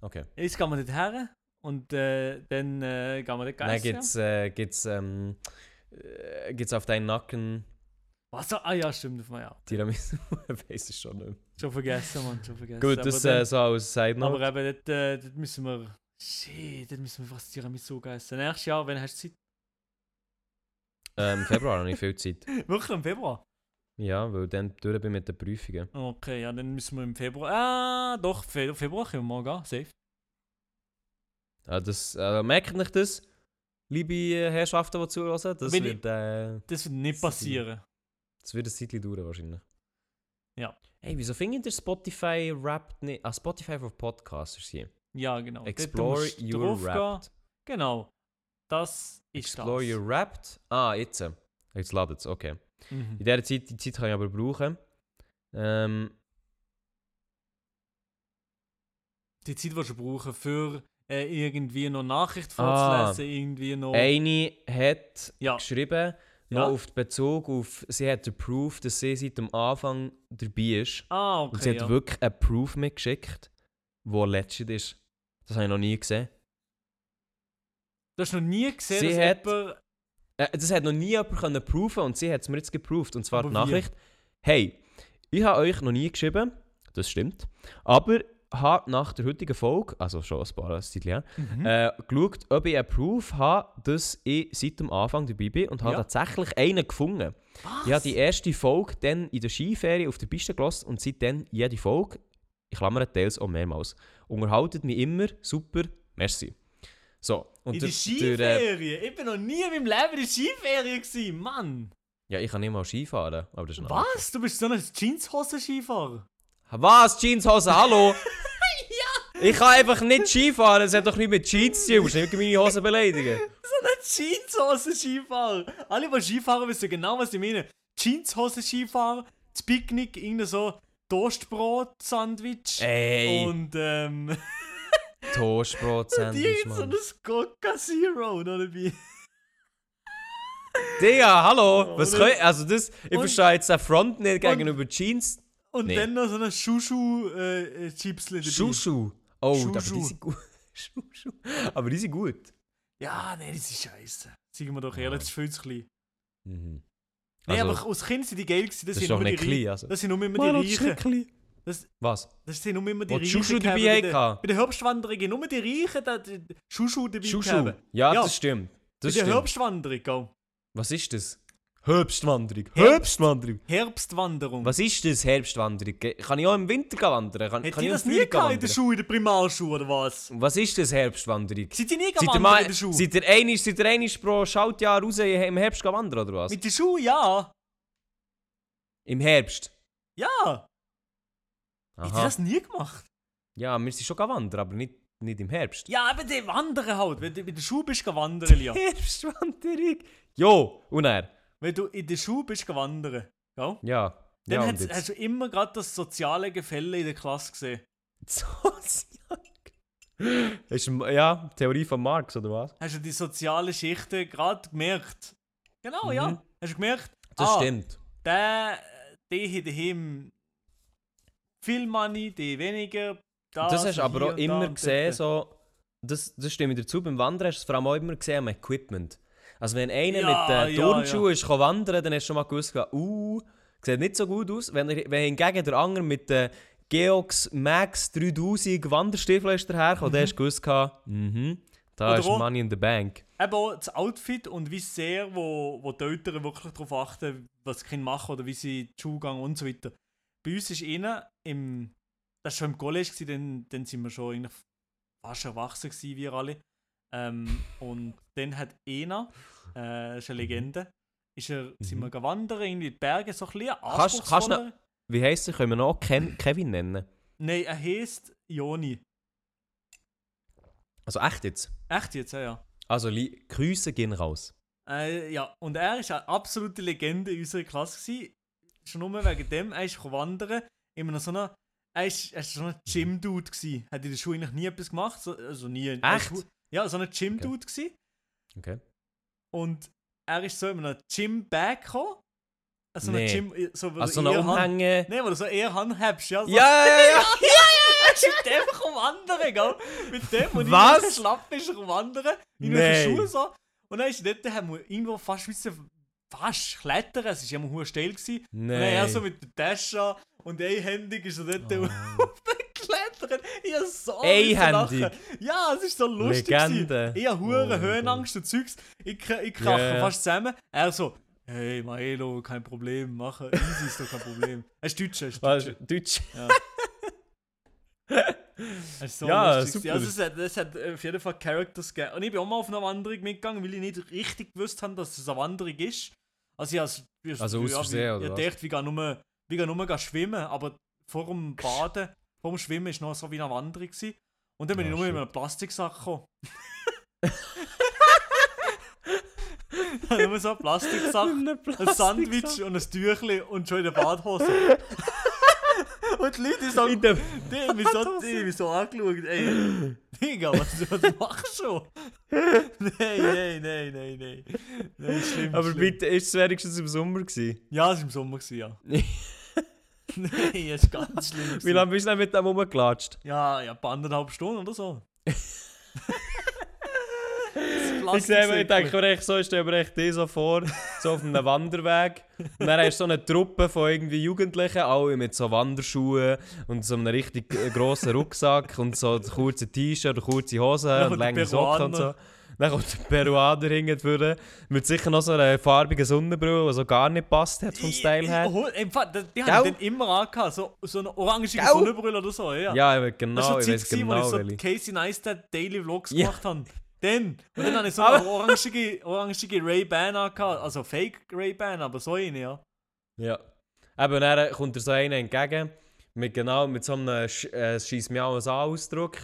Okay. Jetzt gehen wir dort her und äh, dann äh, gehen wir dort Dann essen. gibt's, äh, gibt's, ähm, äh, gibt's auf deinen Nacken Was? Ah ja, stimmt. auf Ja. Tiramisu. ich weiß es schon nicht. mehr. Schon vergessen, Mann, schon vergessen. Gut, aber das dann, äh, so als Side Note. Aber eben, dort, äh, dort müssen wir... Shit, dort müssen wir fast Tiramisu essen. Nächstes Jahr, wenn hast du Zeit? Ähm, Februar habe ich viel Zeit. Wirklich im Februar? Ja, weil dann durch bin mit den Prüfungen. Okay, ja, dann müssen wir im Februar... Ah, doch, Fe Februar können wir mal gehen, safe. Ja, das, äh, merkt nicht das, liebe Herrschaften, die zuhören? Das Bin wird, äh, Das wird nicht Sie- passieren. das wird ein Zeitchen dauern wahrscheinlich. Ja. Hey, wieso findet ihr Spotify Wrapped nicht? Ah, Spotify for Podcasters hier. Ja, genau. Explore your. Wrapped. Genau. Das ist Explore das. your Wrapped. Ah, jetzt. Jetzt ladet es, okay. Mhm. In dieser Zeit, die Zeit kann ich aber brauchen. Ähm, Die Zeit, die du brauchen für äh, irgendwie noch Nachricht Ah. vorzulesen, irgendwie noch... eine hat Ja. geschrieben, Ja. noch auf Bezug auf, sie hat den Proof, dass sie seit dem Anfang dabei ist. Ah, Und sie okay, hat ja. wirklich einen Proof mitgeschickt, der legit ist. Das habe ich noch nie gesehen. Du hast noch nie gesehen, Sie dass hat- jemand... Äh, das hat noch nie jemand können proven und sie hat es mir jetzt geproved. Und zwar Aber die wie? Nachricht: Hey, ich habe euch noch nie geschrieben, das stimmt, aber habe nach der heutigen Folge, also schon ein paar Zeit her, Mhm. äh, geschaut, ob ich einen Proof habe, dass ich seit dem Anfang dabei bin und habe Ja. tatsächlich einen gefunden. Ich habe die erste Folge dann in der Skiferie auf der Piste gelassen und seitdem jede Folge, ich klammere teils auch mehrmals, unterhaltet mich immer, super, merci. So, und in der Skiferien? Ich bin noch nie in meinem Leben in der Skiferien gewesen, Mann! Ja, ich kann nicht mal Skifahren, aber das ist Was? Du bist so ein Jeanshosen-Skifahrer? Was? Jeanshose? Hallo? ja! Ich kann einfach nicht Skifahren, es hat doch nicht mit Jeans zu tun, du musst nicht meine Hosen beleidigen. So ein Jeanshosen-Skifahrer! Alle, die Skifahren, wissen genau, was ich meine. Jeanshosen-Skifahrer, das Picknick, irgendein so Toastbrot-Sandwich Ey, und ähm... Toastbrot-Sandwich, Die so ein Coca Zero noch dabei. Digga, hallo? Was Oder- könnt, also das, ich verstehe jetzt den Front nicht gegenüber Jeans. Und Nee. dann noch so ein Schuschu-Chipsle dabei. Schuschu. Oh, aber die Schuschu. sind gut. Schuschu. Aber die sind gut. Ja, nee, das ist scheiße. Sagen wir doch ehrlich, das ist viel zu klein. Mhm. Nee, Also, aber als Kind sind die geil gewesen. Das, das sind ist doch die nicht klein, also. Das sind nur immer die Reichen. Das, Was? das sind nur immer die Reichen. Schuschu dabei bei, der, bei der Herbstwanderung nur die Reichen die, die, Schuschu dabei Schuschu. Ja, Ja. das stimmt. Bei Das der stimmt. Herbstwanderung, gell? Was ist das? Herbstwanderung. Herbst- Herbstwanderung. Herbstwanderung. Was ist das, Herbstwanderung? Kann ich auch im Winter wandern? Kann, Hättet kann ich das nie gehabt in der? Schule, in der Primarschule oder was? Was ist das, Herbstwanderung? Seid ihr nie gewandert mal, in der Schule? seid ihr einig, seid ihr einig pro Schaltjahr raus im Herbst wandern, oder was? Mit der Schule, ja. Im Herbst? Ja. Habt ihr Aha. das nie gemacht? Ja, wir sind schon gehen wandern, aber nicht, nicht im Herbst. Ja, aber die Wandern halt. Wenn du in der Schule bist, geh wandern, ja. Herbstwanderung? Jo, und er? Wenn du in der Schule bist, geh wandern. Gell? Ja. Dann ja, hast, hast du immer gerade das soziale Gefälle in der Klasse gesehen. Sozial. Ist, ja, Theorie von Marx, oder was? Hast du die sozialen Schichten gerade gemerkt? Genau, ja. Mhm. Hast du gemerkt? Das ah, stimmt. Der, der hat daheim viel Money, die weniger. Das, das hast du aber auch immer gesehen, so, das, das stimme ich dazu, beim Wandern hast du es vor allem auch immer gesehen am Equipment. Also wenn einer Ja, mit äh, ja, Turnschuhen ist wandern, dann hast du schon mal gewusst, uh, sieht nicht so gut aus. Wenn, wenn hingegen der andere mit den Geox Max 3000 Wanderstiefeln ist dahergekommen, dann hast du gewusst, mhm, da Oder ist Money in the Bank. Eben auch das Outfit und wie sehr, wo, wo die Eltern wirklich darauf achten, was die Kinder machen oder wie sie gehen und so weiter. Bei uns ist einer im, das war schon im College, gewesen, dann, dann sind wir schon eigentlich fast erwachsen gewesen, wir alle. Ähm, und dann hat einer, äh, ist eine Legende, ist er, sind wir gewandert, irgendwie in die Berge, so ein bisschen Mhm. Kannst- kannst anspruchsvoller. Wie heisst er? Können wir noch Ken Kevin nennen? Nein, er heisst Joni. Also echt jetzt? Echt jetzt, ja, ja. Also Grüße gehen raus. Äh, ja, und er ist eine absolute Legende in unserer Klasse. Gewesen. Schon nur wegen dem, er ist wandern einem so einer. Er ist, er ist so ein Gym-Dude. gewesen. Hat in der Schule eigentlich nie etwas gemacht. So, also nie. ist Echt? Ja, so ein Gym-Dude. gewesen. Okay. Und er ist so in einem Gym-Bag gekommen. Also Nee. Gym. So, Also so eine eher Hand- Umhänge... Nee, wo du so eher handhabst, ja. So. Ja, ja, ja! Er ist mit dem gekommen wandern, gell? Mit dem und Was? ich schlapp ist er gekommen wandern. In den Schuhe so. Und dann ist dort, haben wir irgendwo fast müssen, fast klettern. Es war ja immer hohe Stelle. Gewesen. Und er Nein. so mit der Tasche und einhändig ist er dort Oh. geklettert. Ich hab so Einhändig? Ja, es ist so lustig. Legende. gewesen. Ich habe Oh, Höhenangst und Zeugs. Ich, ich krache ja. fast zusammen. Er so, hey Maelo, kein Problem, machen. Easy ist doch kein Problem. Er ist Deutscher, er ist? Deutscher. Deutsch? Ja. Es ist so Ja, super. Also es hat, es hat auf jeden Fall Characters gegeben. Und ich bin auch mal auf eine Wanderung mitgegangen, weil ich nicht richtig gewusst habe, dass es eine Wanderung ist. Also ich ich Also ja, Versehen, Ich dachte, wir gehen nur, wir gehen nur schwimmen, aber vor dem Baden, vor dem Schwimmen ist noch so wie eine Wanderung gewesen. Und dann bin Ah, ich nur in shit. einem Plastiksack gekommen. nur so einen Plastiksack, ein Sandwich und ein Tüchli und schon in der Badhose. und die Leute so, In der die haben mich so, die haben mich so angeschaut, ey, Digga, was, was machst du? nein, nein, nein, nein, nein. Nein, schlimm, Aber schlimm. bitte, ist es wenigstens im Sommer gewesen? Ja, es war im Sommer, gewesen, ja. nein, es war ganz schlimm. Wie gewesen. lange bist du denn mit dem rumgelatscht? Ja, ja, ein paar anderthalb Stunden oder so. Ich sehe ich denke mir echt so, ich stelle mir echt die so vor, so auf einem Wanderweg. Und dann hast du so eine Truppe von irgendwie Jugendlichen, alle mit so Wanderschuhen und so einem richtig äh, grossen Rucksack und so kurze T-Shirt kurze Hosen und lange Socken und so. Dann kommt der Peruaner hinten mit sicher noch so einer farbigen Sonnenbrille, die so gar nicht passt hat vom Style her. Fall, die, haben dann immer angehabt, so, so eine orangige Gell? Sonnenbrille oder so, ja. Ja, weiß das war genau, schon ich weiß gewesen, wo genau ich so. Casey Neistat Daily Vlogs Ja. gemacht habe. Dann. Und dann habe ich so eine orangige, orangige Ray-Ban angehabt, also Fake Ray-Ban, aber so eine, ja. Ja. Eben, dann kommt dir so einer entgegen, mit genau mit so einem Sch äh, schießt mir alles an Ausdruck,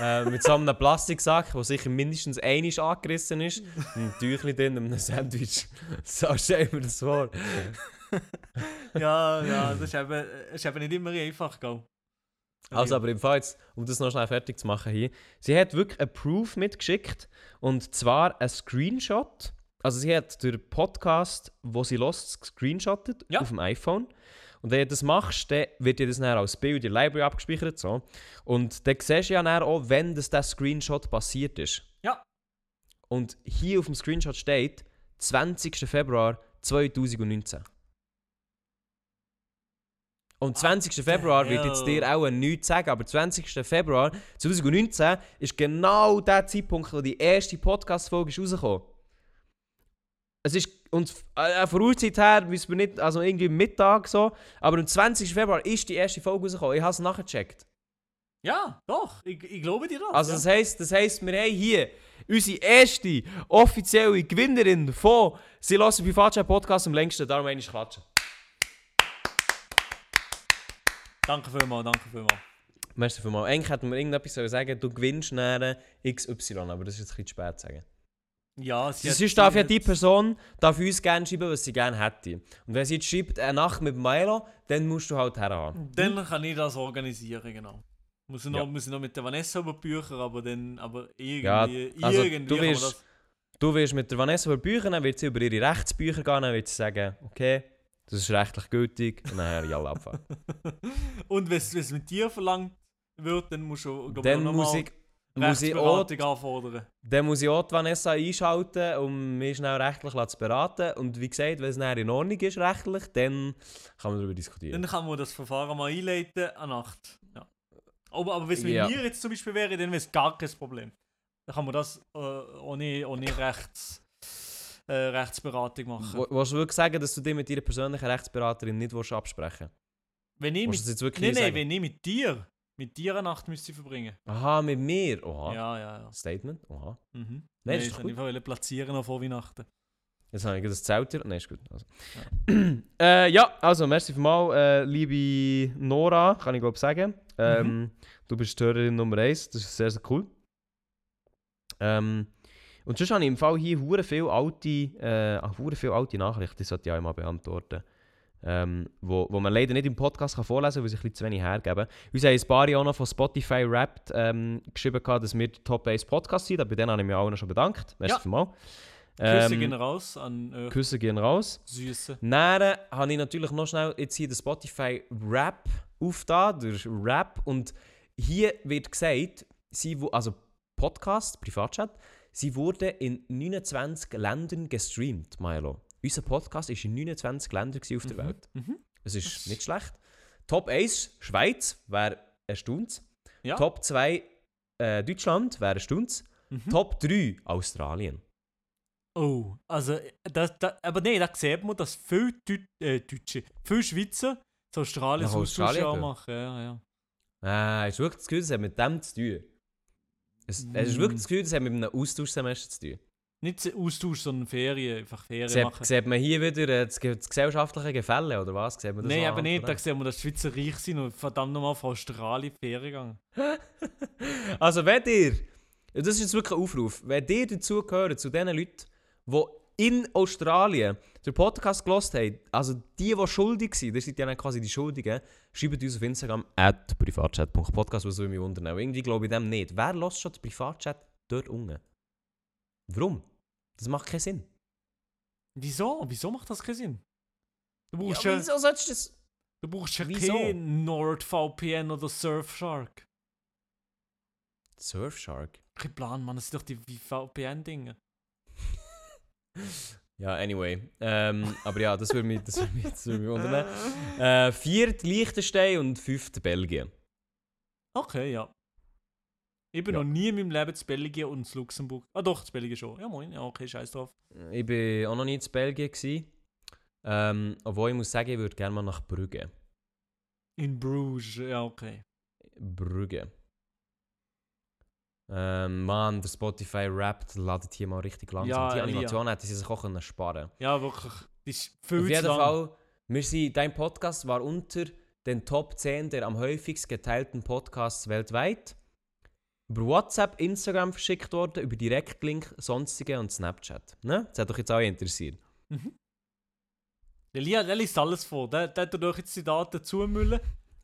äh, mit so einem Plastiksack, der sicher mindestens einmal angerissen ist, ein Tüchlein drin und einem Sandwich. So stell mir das vor. Ja, ja, das ist eben, das ist eben nicht immer einfach, gell. Also, aber im Fall jetzt, um das noch schnell fertig zu machen hier, sie hat wirklich einen Proof mitgeschickt, und zwar ein Screenshot. Also sie hat den Podcast, wo sie lost, gescreenshottet Ja. auf dem iPhone. Und wenn du das machst, dann wird dir das dann als Bild in der Library abgespeichert. So. Und dann siehst du ja dann auch, wenn das der Screenshot passiert ist. Ja. Und hier auf dem Screenshot steht 20. Februar 2019. Und 20. Februar wird jetzt dir auch nichts sagen, aber 20. Februar 2019 ist genau der Zeitpunkt, wo die erste Podcast-Folge rausgekommen. Es ist, und äh, von Uhrzeit her wissen wir nicht, also irgendwie Mittag so, aber am 20. Februar ist die erste Folge rausgekommen. Ich habe es nachgecheckt. Ja, doch, ich, ich glaube dir das. Also ja. das heisst, das heisst, wir haben hier unsere erste offizielle Gewinnerin von «Sie lassen Privatchat Podcast» am längsten, darum einmal klatschen. Danke vielmals, danke vielmals. Merci vielmals. Eigentlich hätten wir irgendetwas sollen sagen du gewinnst näher XY, aber das ist jetzt ein bisschen zu spät zu sagen. Ja, sie Sonst darf ja die Person darf uns gerne schreiben, was sie gerne hätte. Und wenn sie jetzt schreibt, eine Nacht mit Milo, dann musst du halt herhaben. Dann kann ich das organisieren, genau. Muss ich noch, Ja. muss ich noch mit der Vanessa über Bücher, aber dann, aber irgendwie, Ja, also irgendwie du wirst- das... Du wirst mit der Vanessa über Bücher, dann wird sie über ihre Rechtsbücher gehen, dann wird sie sagen, okay, das ist rechtlich gültig, und dann ja abfahren. Und wenn es mit dir verlangt wird, dann musst du, glaub dann noch muss mal ich, muss ich auch anfordern. Dann muss ich auch die Vanessa einschalten, um mich schnell rechtlich zu beraten. Und wie gesagt, wenn es dann in Ordnung ist rechtlich, dann kann man darüber diskutieren. Dann kann man das Verfahren mal einleiten an Nacht. Ja. Aber, aber wenn es mit Ja. mir jetzt zum Beispiel wäre, dann wäre es gar kein Problem. Dann kann man das äh, ohne, ohne Rechts, äh, Rechtsberatung machen. Wo- Willst du wirklich sagen, dass du dich mit deiner persönlichen Rechtsberaterin nicht willst absprechen wenn ich willst? mit, nein, nein, wenn ich mit dir, mit dir eine Nacht müsste verbringen. Aha, mit mir? Oha. Ja, ja, ja. Statement? Oha. Mhm. Nein, das ist ich gut. wollte platzieren noch vor Weihnachten. Jetzt habe ich das Zelt hier. Nein, ist gut. Also. Ja. äh, ja, also, merci vielmals, äh, liebe Nora, kann ich glaube sagen. Ähm, Du bist Hörerin Nummer 1, das ist sehr, sehr cool. Ähm, und sonst habe ich im Fall hier hure viele alte, äh, hure viele alte Nachrichten, die sollte ich auch mal beantworten. Ähm, wo, wo man leider nicht im Podcast kann vorlesen kann, weil sie ein bisschen zu wenig hergeben. Uns haben ein paar auch noch von Spotify Wrapped ähm, geschrieben, gehabt, dass wir die Top 1 Podcast sind. Bei denen habe ich mich auch noch schon bedankt. Merci Ja. vielmals. Ähm, gehen raus an euch Küsse gehen raus. Süße. Dann habe ich natürlich noch schnell jetzt hier den Spotify Rap aufgetan, der Rap. Und hier wird gesagt, sie, wo- also Podcast, Privatchat, sie wurde in 29 Ländern gestreamt, Milo. Unser Podcast war in 29 Ländern auf der Welt. Mhm. Es ist nicht schlecht. Top 1 Schweiz, wäre erstaunt. Ja. Top 2 äh, Deutschland, wäre erstaunt. Mhm. Top 3 Australien. Oh, also, das, das, aber nein, da sieht man, dass viele Deut äh, Deutsche, viele Schweizer zu Australien so Australien machen. Ja, ja. Ah, du wirklich das Gefühl, das hat mit dem zu tun? Es. Hast du wirklich das Gefühl, das hat mit einem Austauschsemester zu tun? Nicht Austausch, sondern Ferien, einfach Ferien Sieht, machen. sieht man hier wieder äh, das, das gesellschaftliche Gefälle, oder was? Sieht man das Nein, aber nicht, da sehen wir, dass die Schweizer reich sind und verdammt nochmal von Australien Ferien gegangen. Also wenn ihr, das ist jetzt wirklich ein Aufruf, wenn ihr dazu gehört, zu den Leuten, die in Australien den Podcast gelost haben, also die, die schuldig sind, das sind ja dann quasi die Schuldigen, schreibt uns auf Instagram at privatchat.podcast, was soll mich wundern. Aber irgendwie glaube ich dem nicht. Wer lässt schon den Privatchat dort unten? Warum? Das macht keinen Sinn. Wieso? Wieso macht das keinen Sinn? Du brauchst Ja, ja, wieso sollst du das... du brauchst ja wieso? kein NordVPN oder Surfshark. Surfshark? Kein Plan, Mann, das sind doch die VPN-Dinge. Ja, anyway. Ähm, aber ja, das würde mich, das würde mich, das würde mich wundern. Äh, viert Liechtenstein und fünft Belgien. Okay, ja. Ich bin Ja. noch nie in meinem Leben zu Belgien und zu Luxemburg. Ah doch, zu Belgien schon. Ja moin, ja okay, scheiß drauf. Ich war auch noch nie in Belgien. Gewesen. Ähm, obwohl ich muss sagen, ich würde gerne mal nach Brügge. In Bruges, ja okay. Brügge. Ähm, Mann, der Spotify rappt, ladet hier mal richtig langsam. Ja, Die. Animation hätten sie sich auch können sparen Ja, wirklich. Das ist viel Auf jeden lang. Fall, wir sind, dein Podcast war unter den Top 10 der am häufigst geteilten Podcasts weltweit. Über WhatsApp, Instagram verschickt worden, über Direktlink, sonstige und Snapchat. Ne? Das hat doch jetzt auch interessiert. Der Lia, der liest alles vor. Der, der tut euch jetzt die Daten zumüllen.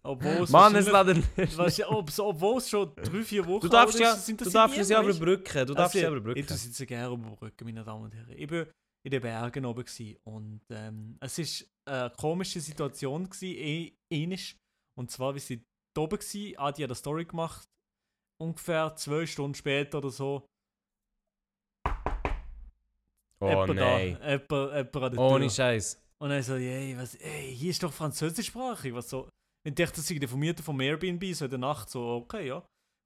Obwohl es Mann, es wahrscheinlich- laden. Weißt du, Obwohl es schon drei, vier Wochen Du darfst ja, ist, sind du das darfst es ja du? überbrücken. Du darfst es ja überbrücken. Ich es jetzt gerne überbrücken, meine Damen und Herren. Ich war in den Bergen oben gewesen und ähm, es war eine komische Situation, gewesen, eh, ähnlich. Und zwar, wie sie da oben waren, Adi hat eine Story gemacht, ungefähr zwei Stunden später oder so. Oh jemand nein. Da, jemand, jemand an der Ohne. Scheiß. Und dann so, ey, was, ey, hier ist doch Französischsprachig, was so. Ich dachte, das sei der Vermieter vom Airbnb, so in der Nacht, so, okay, ja,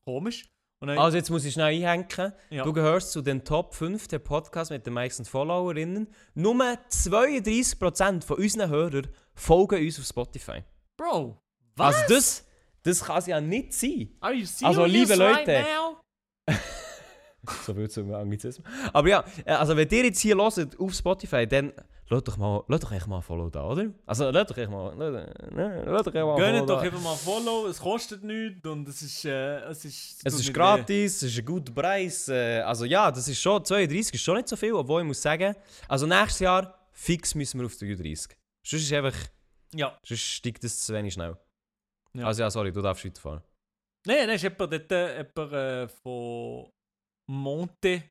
komisch. Dann, Also jetzt muss ich schnell einhängen. ja. Du gehörst zu den Top 5 der Podcasts mit den meisten Followerinnen. Nur 32% von unseren Hörern folgen uns auf Spotify. Bro, was? Also das, das kann es ja nicht sein. Are you serious Also, liebe right Leute. now? So viel zum Anglizismus. Aber ja, äh, also wenn ihr jetzt hier hört auf Spotify, dann lasst doch mal, lasst doch echt mal Follow da, oder? Also lasst doch echt mal, ne, lasst doch echt mal Gönnt doch einfach mal Follow, es kostet nichts und es ist, äh, es ist... Es tut ist gratis, es ist ein guter Preis. Äh, also ja, das ist schon, 32 ist schon nicht so viel, obwohl ich muss sagen, also nächstes Jahr fix müssen wir auf 33. Sonst ist einfach, weh. Ja. sonst steigt das zu wenig schnell. Ja. Also ja, sorry, du darfst weiterfahren. Nein, dann ist jemand dort, jemand äh, von Monte,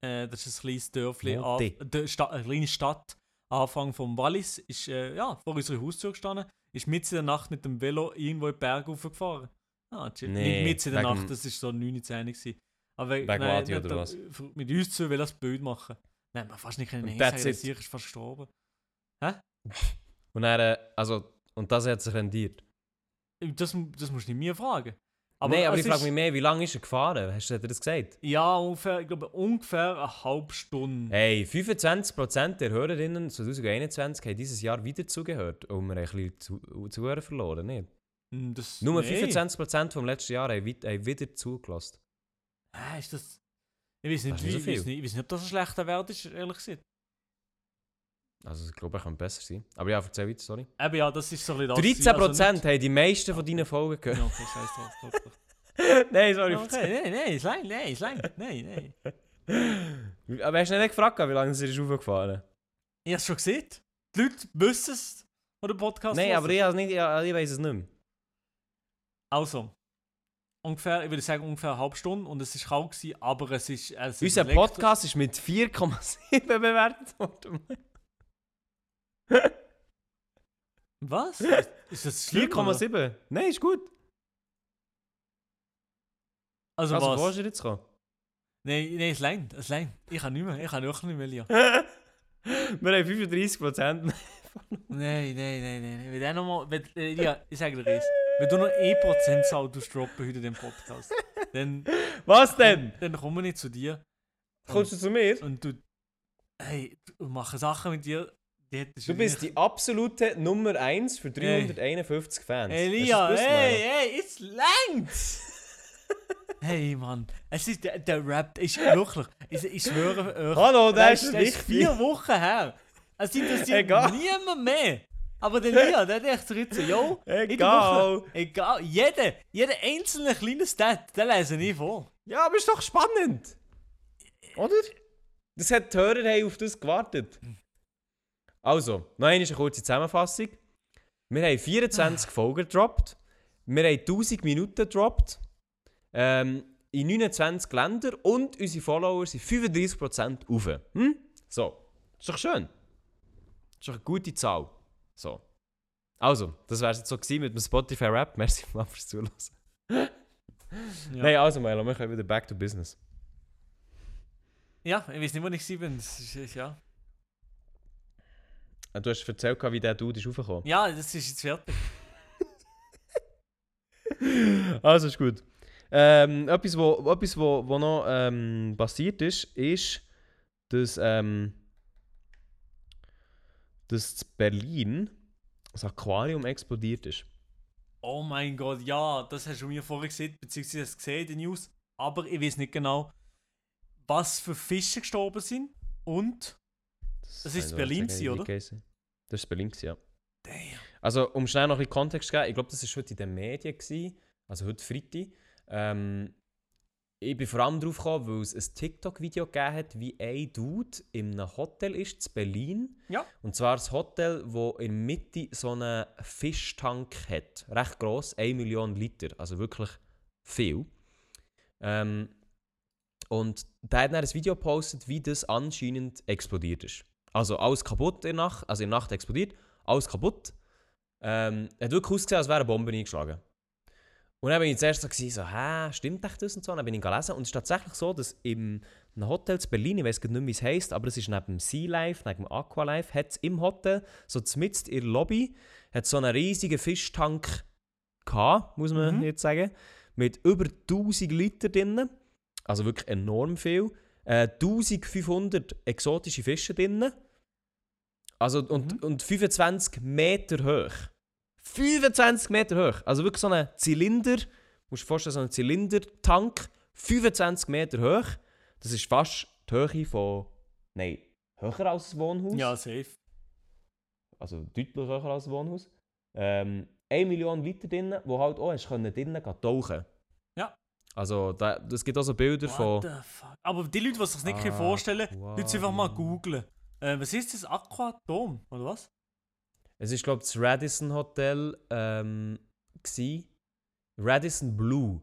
äh, das ist ein kleines Dörfli, Monte. Sta eine kleine Stadt, Anfang vom Wallis, ist äh, ja, vor unserer Haustür gestanden, ist mitten in der Nacht mit dem Velo irgendwo in den Berg hochgefahren. Ah, chill. Nee, Nicht mitten in der Nacht, das war so 9 10 gewesen. Aber wegen, nein, nicht, oder äh, was? Mit uns zu will das Bild machen. Nein, man fast nicht können Und nein that's sagen, it. der Sieg ist fast gestorben. Und dann, äh, also, und das hat sich rendiert. Das, das musst du nicht mir fragen. Aber Nein, aber ich frage mich mehr, wie lange ist er gefahren? Hast du das gesagt? Ja, ungefähr, ich glaube, ungefähr eine halbe Stunde. Hey, 25% der Hörerinnen 2021 haben dieses Jahr wieder zugehört. Und wir haben ein bisschen zu Zuhörer verloren, nicht? Hm, Das, Nur nee. 25% vom letzten Jahr haben, haben wieder zugelassen. Ah, ist das. Ich weiß nicht, Das wie, so ich weiß viel. nicht, ich weiß nicht, ob das ein schlechter Wert ist, ehrlich gesagt. Also ich glaube, er könnte besser sein. Aber ja, erzähl weiter, sorry. Eben ja, das ist so ein bisschen 13% das. Also haben die meisten von deinen Folgen gehört. Ja, okay, scheiß drauf. nein, sorry. Okay, nein, nein, ist lang, nein, ist lang, nein, nein. Aber hast du nicht gefragt, wie lange sie ist aufgefahren Ich hab's schon gesehen. Die Leute wissen es, die den Podcast Nein, aber ich, nicht, ja, ich weiß es nicht mehr. Also, ungefähr, ich würde sagen ungefähr eine halbe Stunde und es war kalt, gewesen, aber es ist... Es Unser Podcast ist mit 4,7 bewertet worden. Was? Ist das schlimm? oder? 4,7? Nein, ist gut. Also, Also, wo was? hast du jetzt gekommen? Nein, nein, es längt, es längt. Ich kann nicht mehr, ich kann wirklich nicht mehr, Lia. Wir haben 35%. Nein, nein, nein, nein. Wenn der nochmal. Wenn, äh, ja, ich sage dir eins. Wenn du noch 1% Zahl droppen heute dem Podcast, dann, Was denn? dann komme ich zu dir Kommst du zu mir? und du. Hey, du machst Sachen mit dir, Du bist die absolute Nummer 1 für 351 Fans. Hey, Hast du Lia, das gewusst, hey, Mara? hey, es längt! hey, Mann. Es ist der, der Rap, ist wirklich. Ich, ich schwöre euch. Hallo, der das ist das ist vier Wochen her. Es interessiert Egal. niemand mehr. Aber der Lia, der denkt sich jetzt so, yo, Egal. Woche- Egal. Jeder, jeder einzelne kleine Stat, den lese ich vor. Ja, aber ist doch spannend. Oder? Das hat die Hörer haben auf das gewartet. Also, noch eine kurze Zusammenfassung. Wir haben 24 Folgen gedroppt. Wir haben 1000 Minuten gedroppt. Ähm, in 29 Ländern. Und unsere Follower sind 35% rauf. Hm? So. Ist doch schön. Ist doch eine gute Zahl. So. Also, das wäre jetzt so gewesen mit dem Spotify Rap. Merci mal fürs Zuhören. Ja. Nein, also Milo, wir können wieder back to business. Ja, ich weiß nicht, wo ich war. Das ist, ja. Ah, Du hast erzählt, wie der Dude ist raufgekommen. ja, das ist jetzt fertig. Also ist gut. Ähm, etwas, wo, etwas wo, wo noch ähm, passiert ist, ist, dass, ähm, dass in Berlin das Aquarium explodiert ist. Oh mein Gott, ja, das hast du mir vorher gesehen, beziehungsweise hast du gesehen in den News. Aber ich weiß nicht genau, was für Fische gestorben sind und. Das ist kann ich Berlin sagen, oder? Das ist Berlin, ja. Damn. Also, um schnell noch ein bisschen Kontext zu geben, ich glaube, das war heute in den Medien, gewesen, also heute Freitag. Ähm, ich bin vor allem darauf gekommen, weil es ein TikTok-Video gegeben hat, wie ein Dude in einem Hotel ist, in Berlin. Ja. Und zwar das Hotel, wo in der Mitte so einen Fischtank hat. Recht gross, 1 Million Liter, also wirklich viel. Ähm, und der hat dann ein Video gepostet, wie das anscheinend explodiert ist. Also alles kaputt in der Nacht, also in der Nacht explodiert, alles kaputt. Ähm, hat wirklich ausgesehen, als wäre eine Bombe eingeschlagen. Und dann bin ich zuerst so, gewesen, so hä, stimmt echt das und so? Und dann bin ich gelesen und es ist tatsächlich so, dass im einem Hotel in Berlin, ich weiß nicht mehr, wie es heisst, aber es ist neben dem Sea Life, neben dem Aqua Life, hat es im Hotel, so zumindest in der Lobby, hat so einen riesigen Fischtank gehabt, muss man Mhm. jetzt sagen. Mit über 1000 Liter drin. Also wirklich enorm viel. Äh, 1500 exotische Fische drin. Also, und, Mhm. und 25 Meter hoch. 25 Meter hoch. Also wirklich so ein Zylinder. Musst du dir vorstellen, so ein Zylindertank. 25 Meter hoch. Das ist fast die Höhe von. Nein, höher als das Wohnhaus. Ja, safe. Also deutlich höher als das Wohnhaus. Ähm, 1 Million Liter drin, wo halt auch hast können drinnen tauchen. Ja. Also da, es gibt auch so Bilder What von. the fuck? Aber die Leute, die sich nicht Ah, vorstellen können, wow. Leute sie einfach mal googlen. Äh, was ist das? Aquadom, oder was? Es ist glaube ich das Radisson Hotel ähm. Radisson Blue.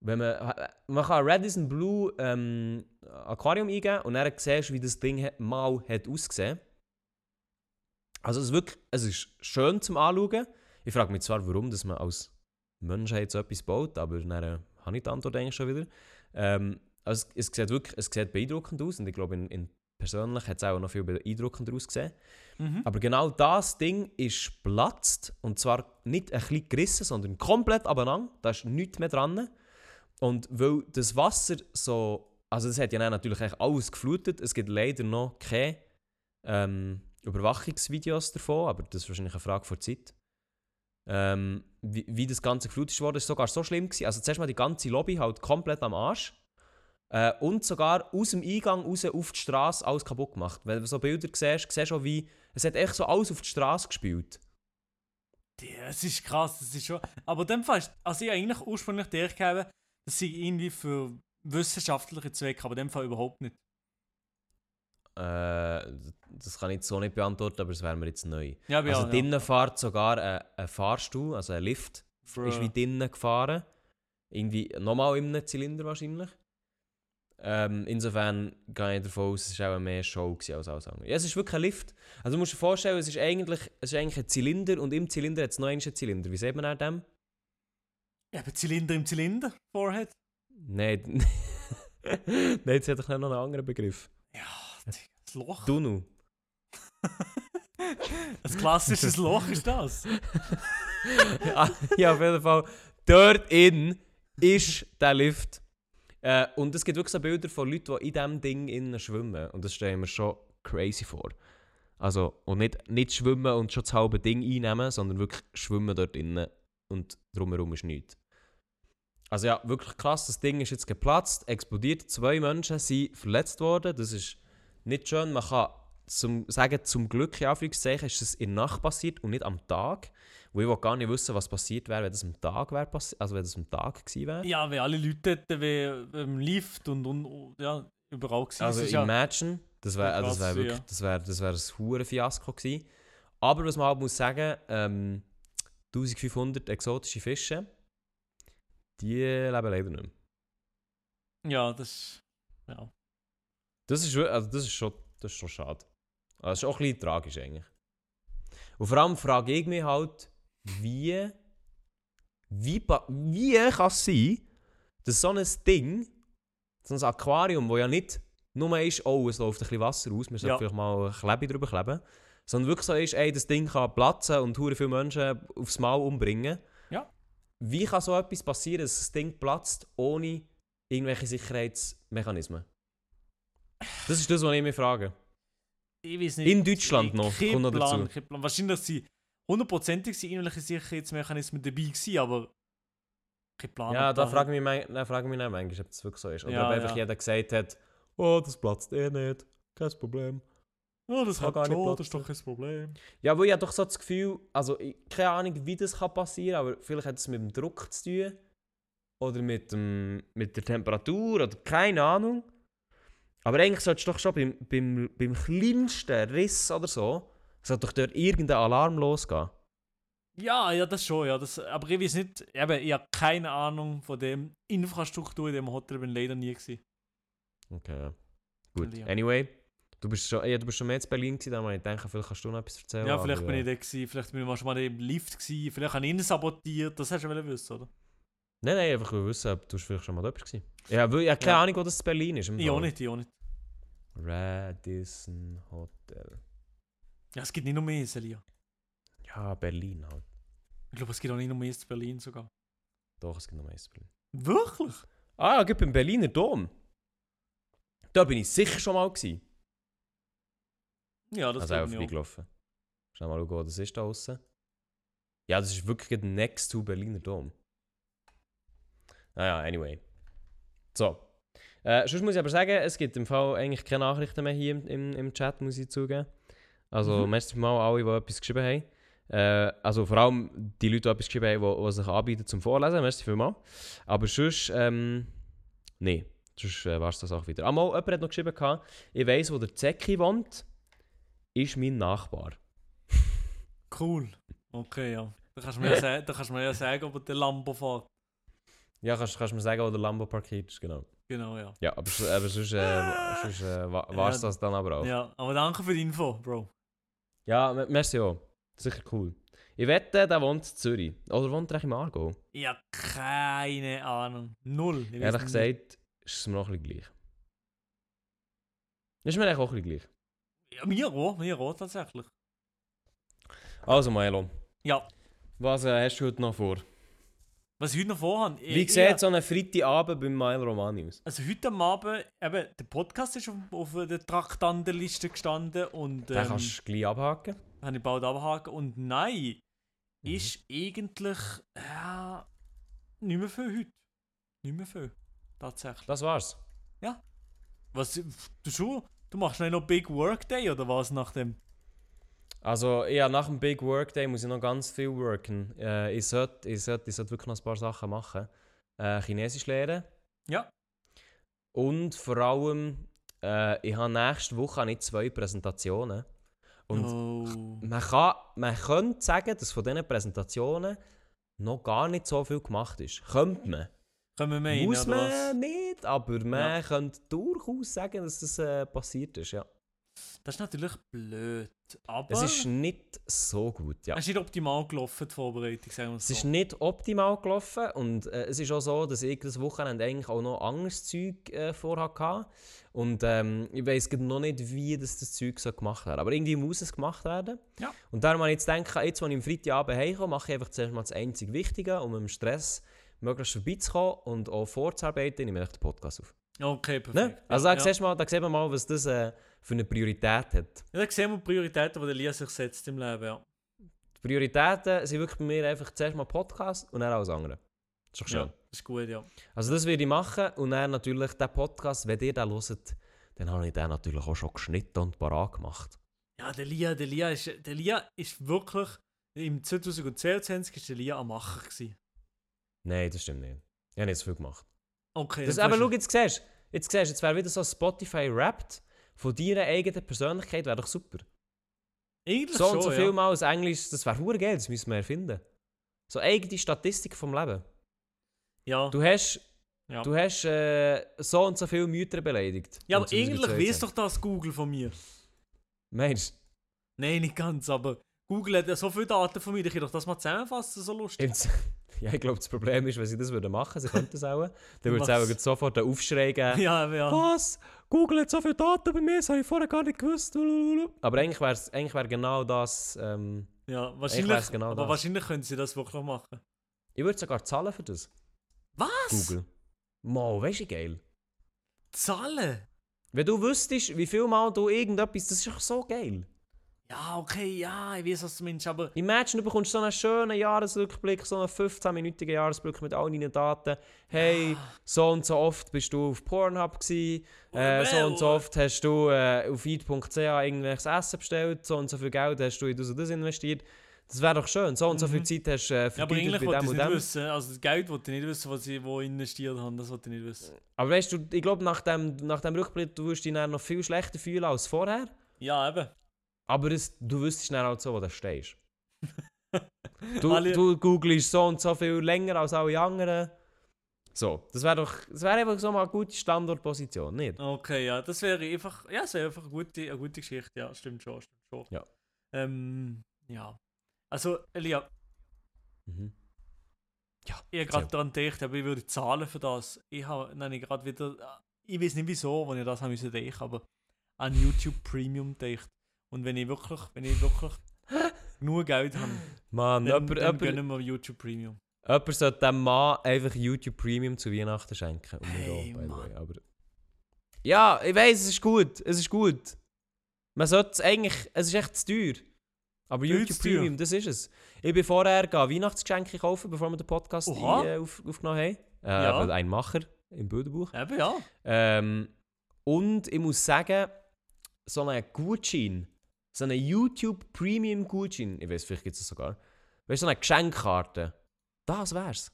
Wenn man, man kann Radisson Blue ähm, Aquarium eingeben und dann siehst du, wie das Ding mal hat ausgesehen. Also es ist wirklich, es ist schön zum Anschauen. Ich frage mich zwar, warum dass man als Menschheit so etwas baut, aber dann äh, habe ich die Antwort eigentlich schon wieder. Ähm, also es, es sieht wirklich es sieht beeindruckend aus und ich glaube, in, in persönlich hat es auch noch viel beeindruckender ausgesehen. Mhm. Aber genau das Ding ist platzt. Und zwar nicht ein bisschen gerissen, sondern komplett abeinander. Da ist nichts mehr dran. Und weil das Wasser so. Also, das hat ja natürlich alles geflutet. Es gibt leider noch keine ähm, Überwachungsvideos davon, aber das ist wahrscheinlich eine Frage der Zeit. Ähm, wie, wie das Ganze geflutet wurde, ist sogar so schlimm gewesen. Also, zuerst mal die ganze Lobby halt komplett am Arsch. Äh, und sogar aus dem Eingang raus auf die Straße alles kaputt gemacht. Wenn du so Bilder siehst, siehst du auch, wie. Es hat echt so alles auf die Straße gespielt. Ja, es ist krass, das ist schon. Aber in dem Fall, ist, also ich eigentlich ursprünglich die Idee gehabt, dass sie irgendwie für wissenschaftliche Zwecke, aber in dem Fall überhaupt nicht. Äh, das kann ich jetzt so nicht beantworten, aber es wäre mir jetzt neu. Ja, also ja, drinnen fährt sogar ein, ein Fahrstuhl, also ein Lift, Bruh. ist wie drinnen gefahren. Irgendwie nochmal in einem Zylinder wahrscheinlich. Ähm, insofern gehe ich davon aus, es war auch mehr Show als alles andere. Ja, es ist wirklich ein Lift. Also du musst dir vorstellen, es ist eigentlich, es ist eigentlich ein Zylinder und im Zylinder hat es noch einen Zylinder. Wie sieht man an dem? Ja, Zylinder im Zylinder, Forehead. Nein, Nein, jetzt hat doch noch einen anderen Begriff. Ja, das Loch. Tunnel. Ein klassisches Loch ist das. ja, ja, auf jeden Fall. Dort in ist der Lift. Äh, und es gibt wirklich so Bilder von Leuten, die in diesem Ding innen schwimmen. Und das stellen wir schon crazy vor. Also, und nicht, nicht schwimmen und schon das halbe Ding einnehmen, sondern wirklich schwimmen dort innen und drumherum ist nichts. Also ja, wirklich krass, das Ding ist jetzt geplatzt, explodiert, zwei Menschen sind verletzt worden, das ist nicht schön. Man kann zum, sagen, zum Glück, in Anführungszeichen, ist es in der Nacht passiert und nicht am Tag. Wo ich will gar nicht wissen, was passiert wäre, wenn das am Tag wäre, also wenn das am Tag gewesen wäre. Ja, wie alle Leute dort, wie im Lift und, und, ja, überall gewesen. Also Es ist ja, imagine, das wäre das wär krass, wirklich, ja. das wär, das wär ein hure Fiasko gewesen. Aber was man halt muss sagen, ähm, 1500 exotische Fische, die leben leider nicht mehr. ja, das ja. Das ist, wir- also das ist, schon, das ist schon schade. Das ist auch ein bisschen tragisch eigentlich. Und vor allem frage ich mich halt, wie, wie, wie kann es sein, dass so ein Ding, so ein Aquarium, wo ja nicht nur ist, oh, es läuft ein bisschen Wasser aus, wir sollten Ja. vielleicht mal ein Klebe drüber kleben, sondern wirklich so ist, ey, das Ding kann platzen und hure viele Menschen aufs Mal umbringen. Ja. Wie kann so etwas passieren, dass das Ding platzt, ohne irgendwelche Sicherheitsmechanismen? Das ist das, was ich mich frage. Ich weiß nicht. In Deutschland noch, kommt noch dazu. Plan. Wahrscheinlich, dass sie hundertprozentig sind irgendwelche Sicherheitsmechanismen dabei gewesen, aber kein Plan. Ja, da frage ich mich, da frage ich mich manchmal, ob das wirklich so ist. Oder Ja, ob einfach ja. jeder gesagt hat, oh, das platzt eh nicht, kein Problem. Ja, das Kann hat gar nicht das ist doch kein Problem. Ja, weil ich habe doch so das Gefühl, also ich, keine Ahnung, wie das kann passieren aber vielleicht hat es mit dem Druck zu tun. Oder mit, dem, mit der Temperatur, oder keine Ahnung. Aber eigentlich sollte es doch schon beim, beim, beim kleinsten Riss oder so, sollte doch dort irgendein Alarm losgehen. Ja, ja, das schon, ja. Das, aber ich weiß nicht, eben, ich habe keine Ahnung von dem Infrastruktur in dem Hotel, bin leider nie gewesen. Okay. Gut. Anyway, du bist schon, ja, du bist schon mehr in Berlin gewesen, da ich denke, vielleicht kannst du noch etwas erzählen. Ja, vielleicht aber, bin ich da gewesen, vielleicht bin ich mal schon mal im Lift gewesen, vielleicht habe ich ihn sabotiert, das hast du wissen, oder? Nein, nein, einfach will wissen, ob du vielleicht schon mal dort warst. Ja, weil ich habe keine Ja. Ahnung, wo das in Berlin ist. im Ich auch nicht, ich auch nicht. Radisson Hotel. Ja, es gibt nicht noch mehr, Celia. Ja, Berlin halt. Ich glaube, es gibt auch nicht noch mehr in Berlin sogar. Doch, es gibt noch eins in Berlin. Wirklich? Ah ja, gibt beim Berliner Dom. Da bin ich sicher schon mal gewesen. Ja, das also auch vorbeigelaufen. Schau mal, schauen, wo das ist da außen. Ja, das ist wirklich next to Berliner Dom. Naja, anyway. So. Äh, sonst muss ich aber sagen, es gibt im Fall eigentlich keine Nachrichten mehr hier im, im, im Chat, muss ich zugeben. Also, Mhm. merci mal alle, die etwas geschrieben haben. Äh, also vor allem die Leute, die etwas geschrieben haben, die, die sich anbieten zum Vorlesen. Merci vielmals. Aber sonst, ähm, nee, sonst äh, war es das auch wieder. Einmal, jemand hat noch geschrieben, gehabt, ich weiss, wo der Zecki wohnt, ist mein Nachbar. Cool. Okay, ja. Da kannst du mir ja, sagen, da kannst du mir ja sagen, ob er den Lambo fährt. Ja, kannst, kannst du mir sagen, wo der Lambo parkiert ist, genau. Genau, ja. Ja, aber, aber sonst, äh, sonst äh, war es Ja, das dann aber auch. Ja, Ja, aber danke für die Info, Bro. me- merci auch. Sicher cool. Ich wette, der wohnt in Zürich. Oder wohnt er im? Ich habe keine Ahnung. Null. Ich Ehrlich nicht. gesagt, ist es mir noch ein bisschen gleich. Ist mir eigentlich auch ein bisschen gleich. Ja, mir auch, mir auch tatsächlich. Also, Milo, Ja, was äh, hast du heute noch vor? Was ich heute noch vorhabe. Wie ich- sieht so ein Freitagabend beim Milo Romani aus? Also heute am Abend, eben, der Podcast ist auf, auf der Traktandenliste gestanden und Den ähm, kannst du gleich abhaken. habe ich bald abhaken. Und nein, Mhm. ist eigentlich ja, nicht mehr viel heute. Nicht mehr viel. Tatsächlich. Das war's. Was, du schon? Du machst nicht noch Big Work Day oder was nach dem? Also, ja, nach dem Big Work Day muss ich noch ganz viel worken. Äh, ich, sollte, ich, sollte, ich sollte wirklich noch ein paar Sachen machen. Äh, Chinesisch lernen. Ja. Und vor allem, äh, ich habe nächste Woche nicht zwei Präsentationen. Und oh. man, kann, man könnte sagen, dass von diesen Präsentationen noch gar nicht so viel gemacht ist. Könnte man. Können wir meinen, Muss man nicht, aber man Ja. könnte durchaus sagen, dass das äh, passiert ist. Ja. Das ist natürlich blöd. Aber Es ist nicht so gut, ja. es ist nicht optimal gelaufen, die Vorbereitung, sagen wir Es so. ist nicht optimal gelaufen und äh, es ist auch so, dass ich das Wochenende eigentlich auch noch anderes Zeug äh, vorhatte. Und ähm, ich weiß noch nicht, wie das, das Zeug so gemacht wird. Aber irgendwie muss es gemacht werden. Ja. Und darum habe ich jetzt gedacht, jetzt, als ich am Freitagabend heimkomme, mache ich einfach zuerst mal das einzig Wichtige, um dem Stress möglichst vorbeizukommen und auch vorzuarbeiten, nehme ich den Podcast auf. Okay, perfekt. Ne? Also ja, da, siehst du mal, da sieht man mal, was das äh, für eine Priorität hat. Ja, da sehen wir die Prioritäten, die der Lia sich setzt im Leben, ja. Die Prioritäten sind wirklich bei mir einfach zuerst mal Podcast und dann alles andere. Das ist doch schön. Ja, das ist gut, ja. Also das werde ich machen und dann natürlich den Podcast, wenn ihr den hört, dann habe ich den natürlich auch schon geschnitten und parat gemacht. Ja, der Lia, der Lia ist, der Lia ist wirklich, im 2022 ist der Lia am Machen gewesen. Nein, das stimmt nicht. Ich habe nicht so viel gemacht. Okay, Das, aber schau, jetzt siehst du, jetzt siehst jetzt wäre wieder so Spotify rappt von deiner eigenen Persönlichkeit, wäre doch super. du- Eigentlich So schon, und so ja. viel Mal als Englisch, das wäre hure geil, das müssen wir erfinden. So eigene Statistik vom Leben. Ja, Du hast, Ja. du hast äh, so und so viele Mütter beleidigt. ja aber eigentlich 2022. weiss doch das Google von mir. Meinst Nein, nicht ganz, aber Google hat ja so viele Daten von mir, ich kann doch das mal zusammenfassen, so du? lustig. Jetzt- Ja, ich glaube, das Problem ist, wenn sie das würden machen, sie könnten es auch, dann würde es auch sofort einen Aufschrei geben. Ja, ja. Was? Google hat so viele Daten über mich, das habe ich vorher gar nicht gewusst. Aber eigentlich wäre eigentlich wär genau das. Ähm, ja wahrscheinlich, genau aber das. wahrscheinlich können sie das wirklich machen. ich würde sogar zahlen für das. Was? Google. Mal, weißt du, geil. Zahlen? Wenn du wüsstest, wie viel Mal du irgendetwas. Das ist doch so geil. Ja, okay, ja, ich weiß, was du meinst, aber Imagine, du bekommst so einen schönen Jahresrückblick, so einen 15-minütigen Jahresrückblick mit all deinen Daten. Hey, so und so oft bist du auf Pornhub gewesen, äh, so und so oft hast du äh, auf eat.ch irgendwelches Essen bestellt, so und so viel Geld hast du in das und das investiert. Das wäre doch schön. So und so viel Mhm. Zeit hast du äh, Ja, aber eigentlich wollte ich und nicht dem. wissen. Also das Geld wollte ich nicht wissen, was sie wo investiert haben. Das wollte ich nicht wissen. Aber weißt du, ich glaube, nach dem, nach dem Rückblick, du wirst dich dann noch viel schlechter fühlen als vorher. Ja, eben. Aber es, du wüsstest dann halt so, wo du stehst. Du, Alle- du googelst so und so viel länger als alle anderen. So, das wäre doch, das wäre einfach so mal eine gute Standortposition, nicht? Okay, ja, das wäre einfach, ja, das wäre einfach eine gute, eine gute Geschichte. Ja, stimmt schon, stimmt schon. Ja. Ähm, ja. Also, Elia, Mhm. ich habe gerade daran gedacht, aber ich würde zahlen für das. Ich habe nämlich gerade wieder, ich weiß nicht wieso, wenn ich das haben müssen denken, aber an YouTube Premium gedacht. Und wenn ich wirklich, wenn ich wirklich, genug Geld habe, Mann, dann, jemand, dann gönnen wir YouTube Premium. jemand sollte dem Mann einfach YouTube Premium zu Weihnachten schenken. Und Hey, auch. Aber ja, ich weiß, es ist gut. Es ist gut. Man sollte es eigentlich, es ist echt zu teuer. Aber YouTube teuer. Premium, das ist es. Ich bin vorher gegangen, Weihnachtsgeschenke kaufen, bevor wir den Podcast Oha. ein, äh, auf, aufgenommen haben. Äh, Ja. Ein Macher im Bilderbuch. Eben ja. Ähm, und ich muss sagen, so einen Gutschein, so einen YouTube Premium Gutschein, ich weiß, vielleicht gibt es das sogar, weißt du, so eine Geschenkkarte, das wär's.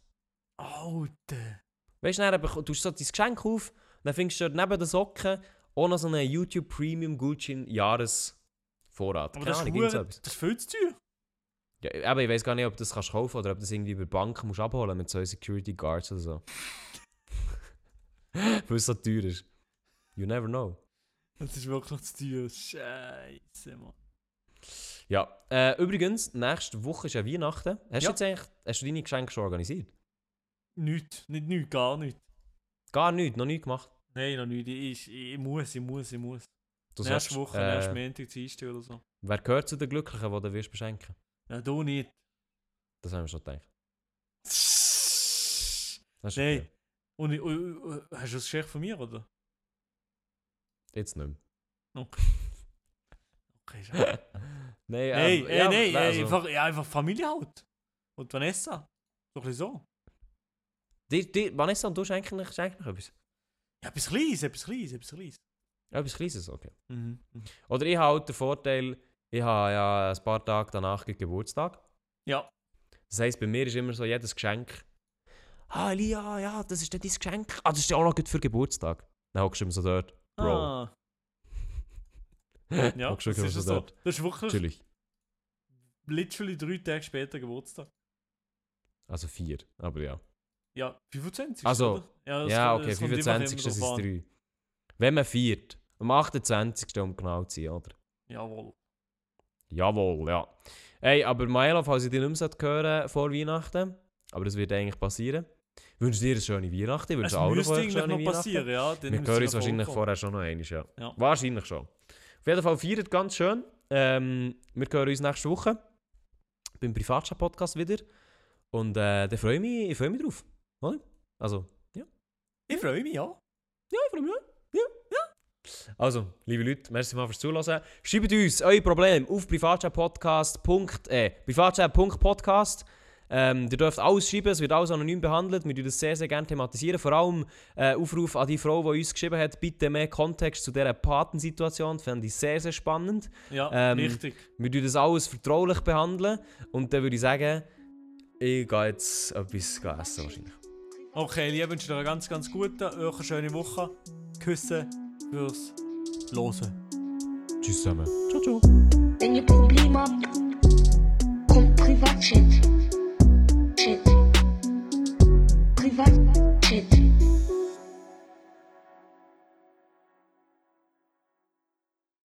Alter. Weißt du, bek- tust du so dein Geschenk auf, dann findest du dort neben den Socken auch noch so einen YouTube Premium Gutschein Jahresvorrat. Aber Keine das ist, Ahnung, irgend so etwas. das ist zu teuer. Ja, aber ich weiß gar nicht, ob du das kannst kaufen oder ob du das irgendwie über die Bank musst abholen mit so Security Guards oder so. Weil es so teuer ist. You never know. Das ist wirklich zu teuer. Scheiße, Mann. Ja, äh, übrigens, nächste Woche ist ja Weihnachten. Hast, Ja. du jetzt eigentlich, hast du deine Geschenke schon organisiert? Nichts. Nicht nichts, gar nichts. Gar nichts, noch nie gemacht. Nein, noch nicht. Ich, ich, ich muss, ich muss, ich muss. Du Nächste sollst, Woche, äh, nächste Montag, Dienstag oder so. Wer gehört zu den Glücklichen, die du wirst beschenken? Ja, du nicht. Das haben wir schon gedacht. Nein. Und, und, und, hast du das Geschenk von mir, oder? Jetzt nicht mehr. Okay, schade. Nein, Nein, ähm, äh, ja, nein, äh, also, einfach, ja, einfach Familie halt. Und Vanessa. So ein bisschen so. Die, die, Vanessa, und du schenkst noch etwas? Ja, etwas Kleines, etwas Kleines, etwas Kleines. Etwas Kleines, okay. Mhm. mhm. Oder ich habe halt den Vorteil, ich habe ja ein paar Tage danach Geburtstag. Ja. Das heisst, bei mir ist immer so jedes Geschenk. Ah, Elia, ja, das ist dann dein Geschenk. Ah, das ist ja auch noch gut für Geburtstag. Dann hockst du immer so dort. Bro. Ah. Ja, das ist so. Das ist wirklich Natürlich. literally drei Tage später Geburtstag. Also vier, aber ja. Ja, 25. Also, ja, ja, okay, das kommt immer 25. immer Das ist drauf an. drei. Wenn man viert, am 28. um genau zu sein, oder? Jawohl. Jawohl, ja. Hey, aber Milo, falls ich dich nicht mehr hören vor Weihnachten, aber das wird eigentlich passieren, wünsche dir eine schöne Weihnachten. Ich Es wünsche allen müsste eigentlich schöne noch passieren, ja. Dann Wir hören ja uns wahrscheinlich vorkommen. vorher schon noch einmal, ja. Ja. Wahrscheinlich schon. Auf jeden Fall feiert ganz schön. Ähm, wir hören uns nächste Woche beim Privatchat-Podcast wieder. Und äh, da freue ich mich, ich freue mich drauf. Oder? Also, Ich freue mich, ja. ja, ich freue mich. Ja, ja. Also, liebe Leute, merci mal fürs Zuhören. Schreibt uns euer Problem auf privatchatpodcast.podcast. Äh, privatchat.podcast. Ähm, ihr dürft alles schreiben, es wird alles anonym behandelt. Wir das sehr, sehr gerne thematisieren. Vor allem äh, Aufruf an die Frau, die uns geschrieben hat, bitte mehr Kontext zu dieser Patensituation. Fände ich sehr, sehr spannend. Ja, Ähm, richtig. Wir das alles vertraulich behandeln. Und dann würde ich sagen, ich gehe jetzt etwas essen wahrscheinlich. Okay, ich wünsche dir eine ganz, ganz gute, eine schöne Woche. Küsse fürs Losen. Tschüss zusammen. Ciao, ciao. Wenn ihr Probleme habt, kommt Privatchat. Privat. Privat.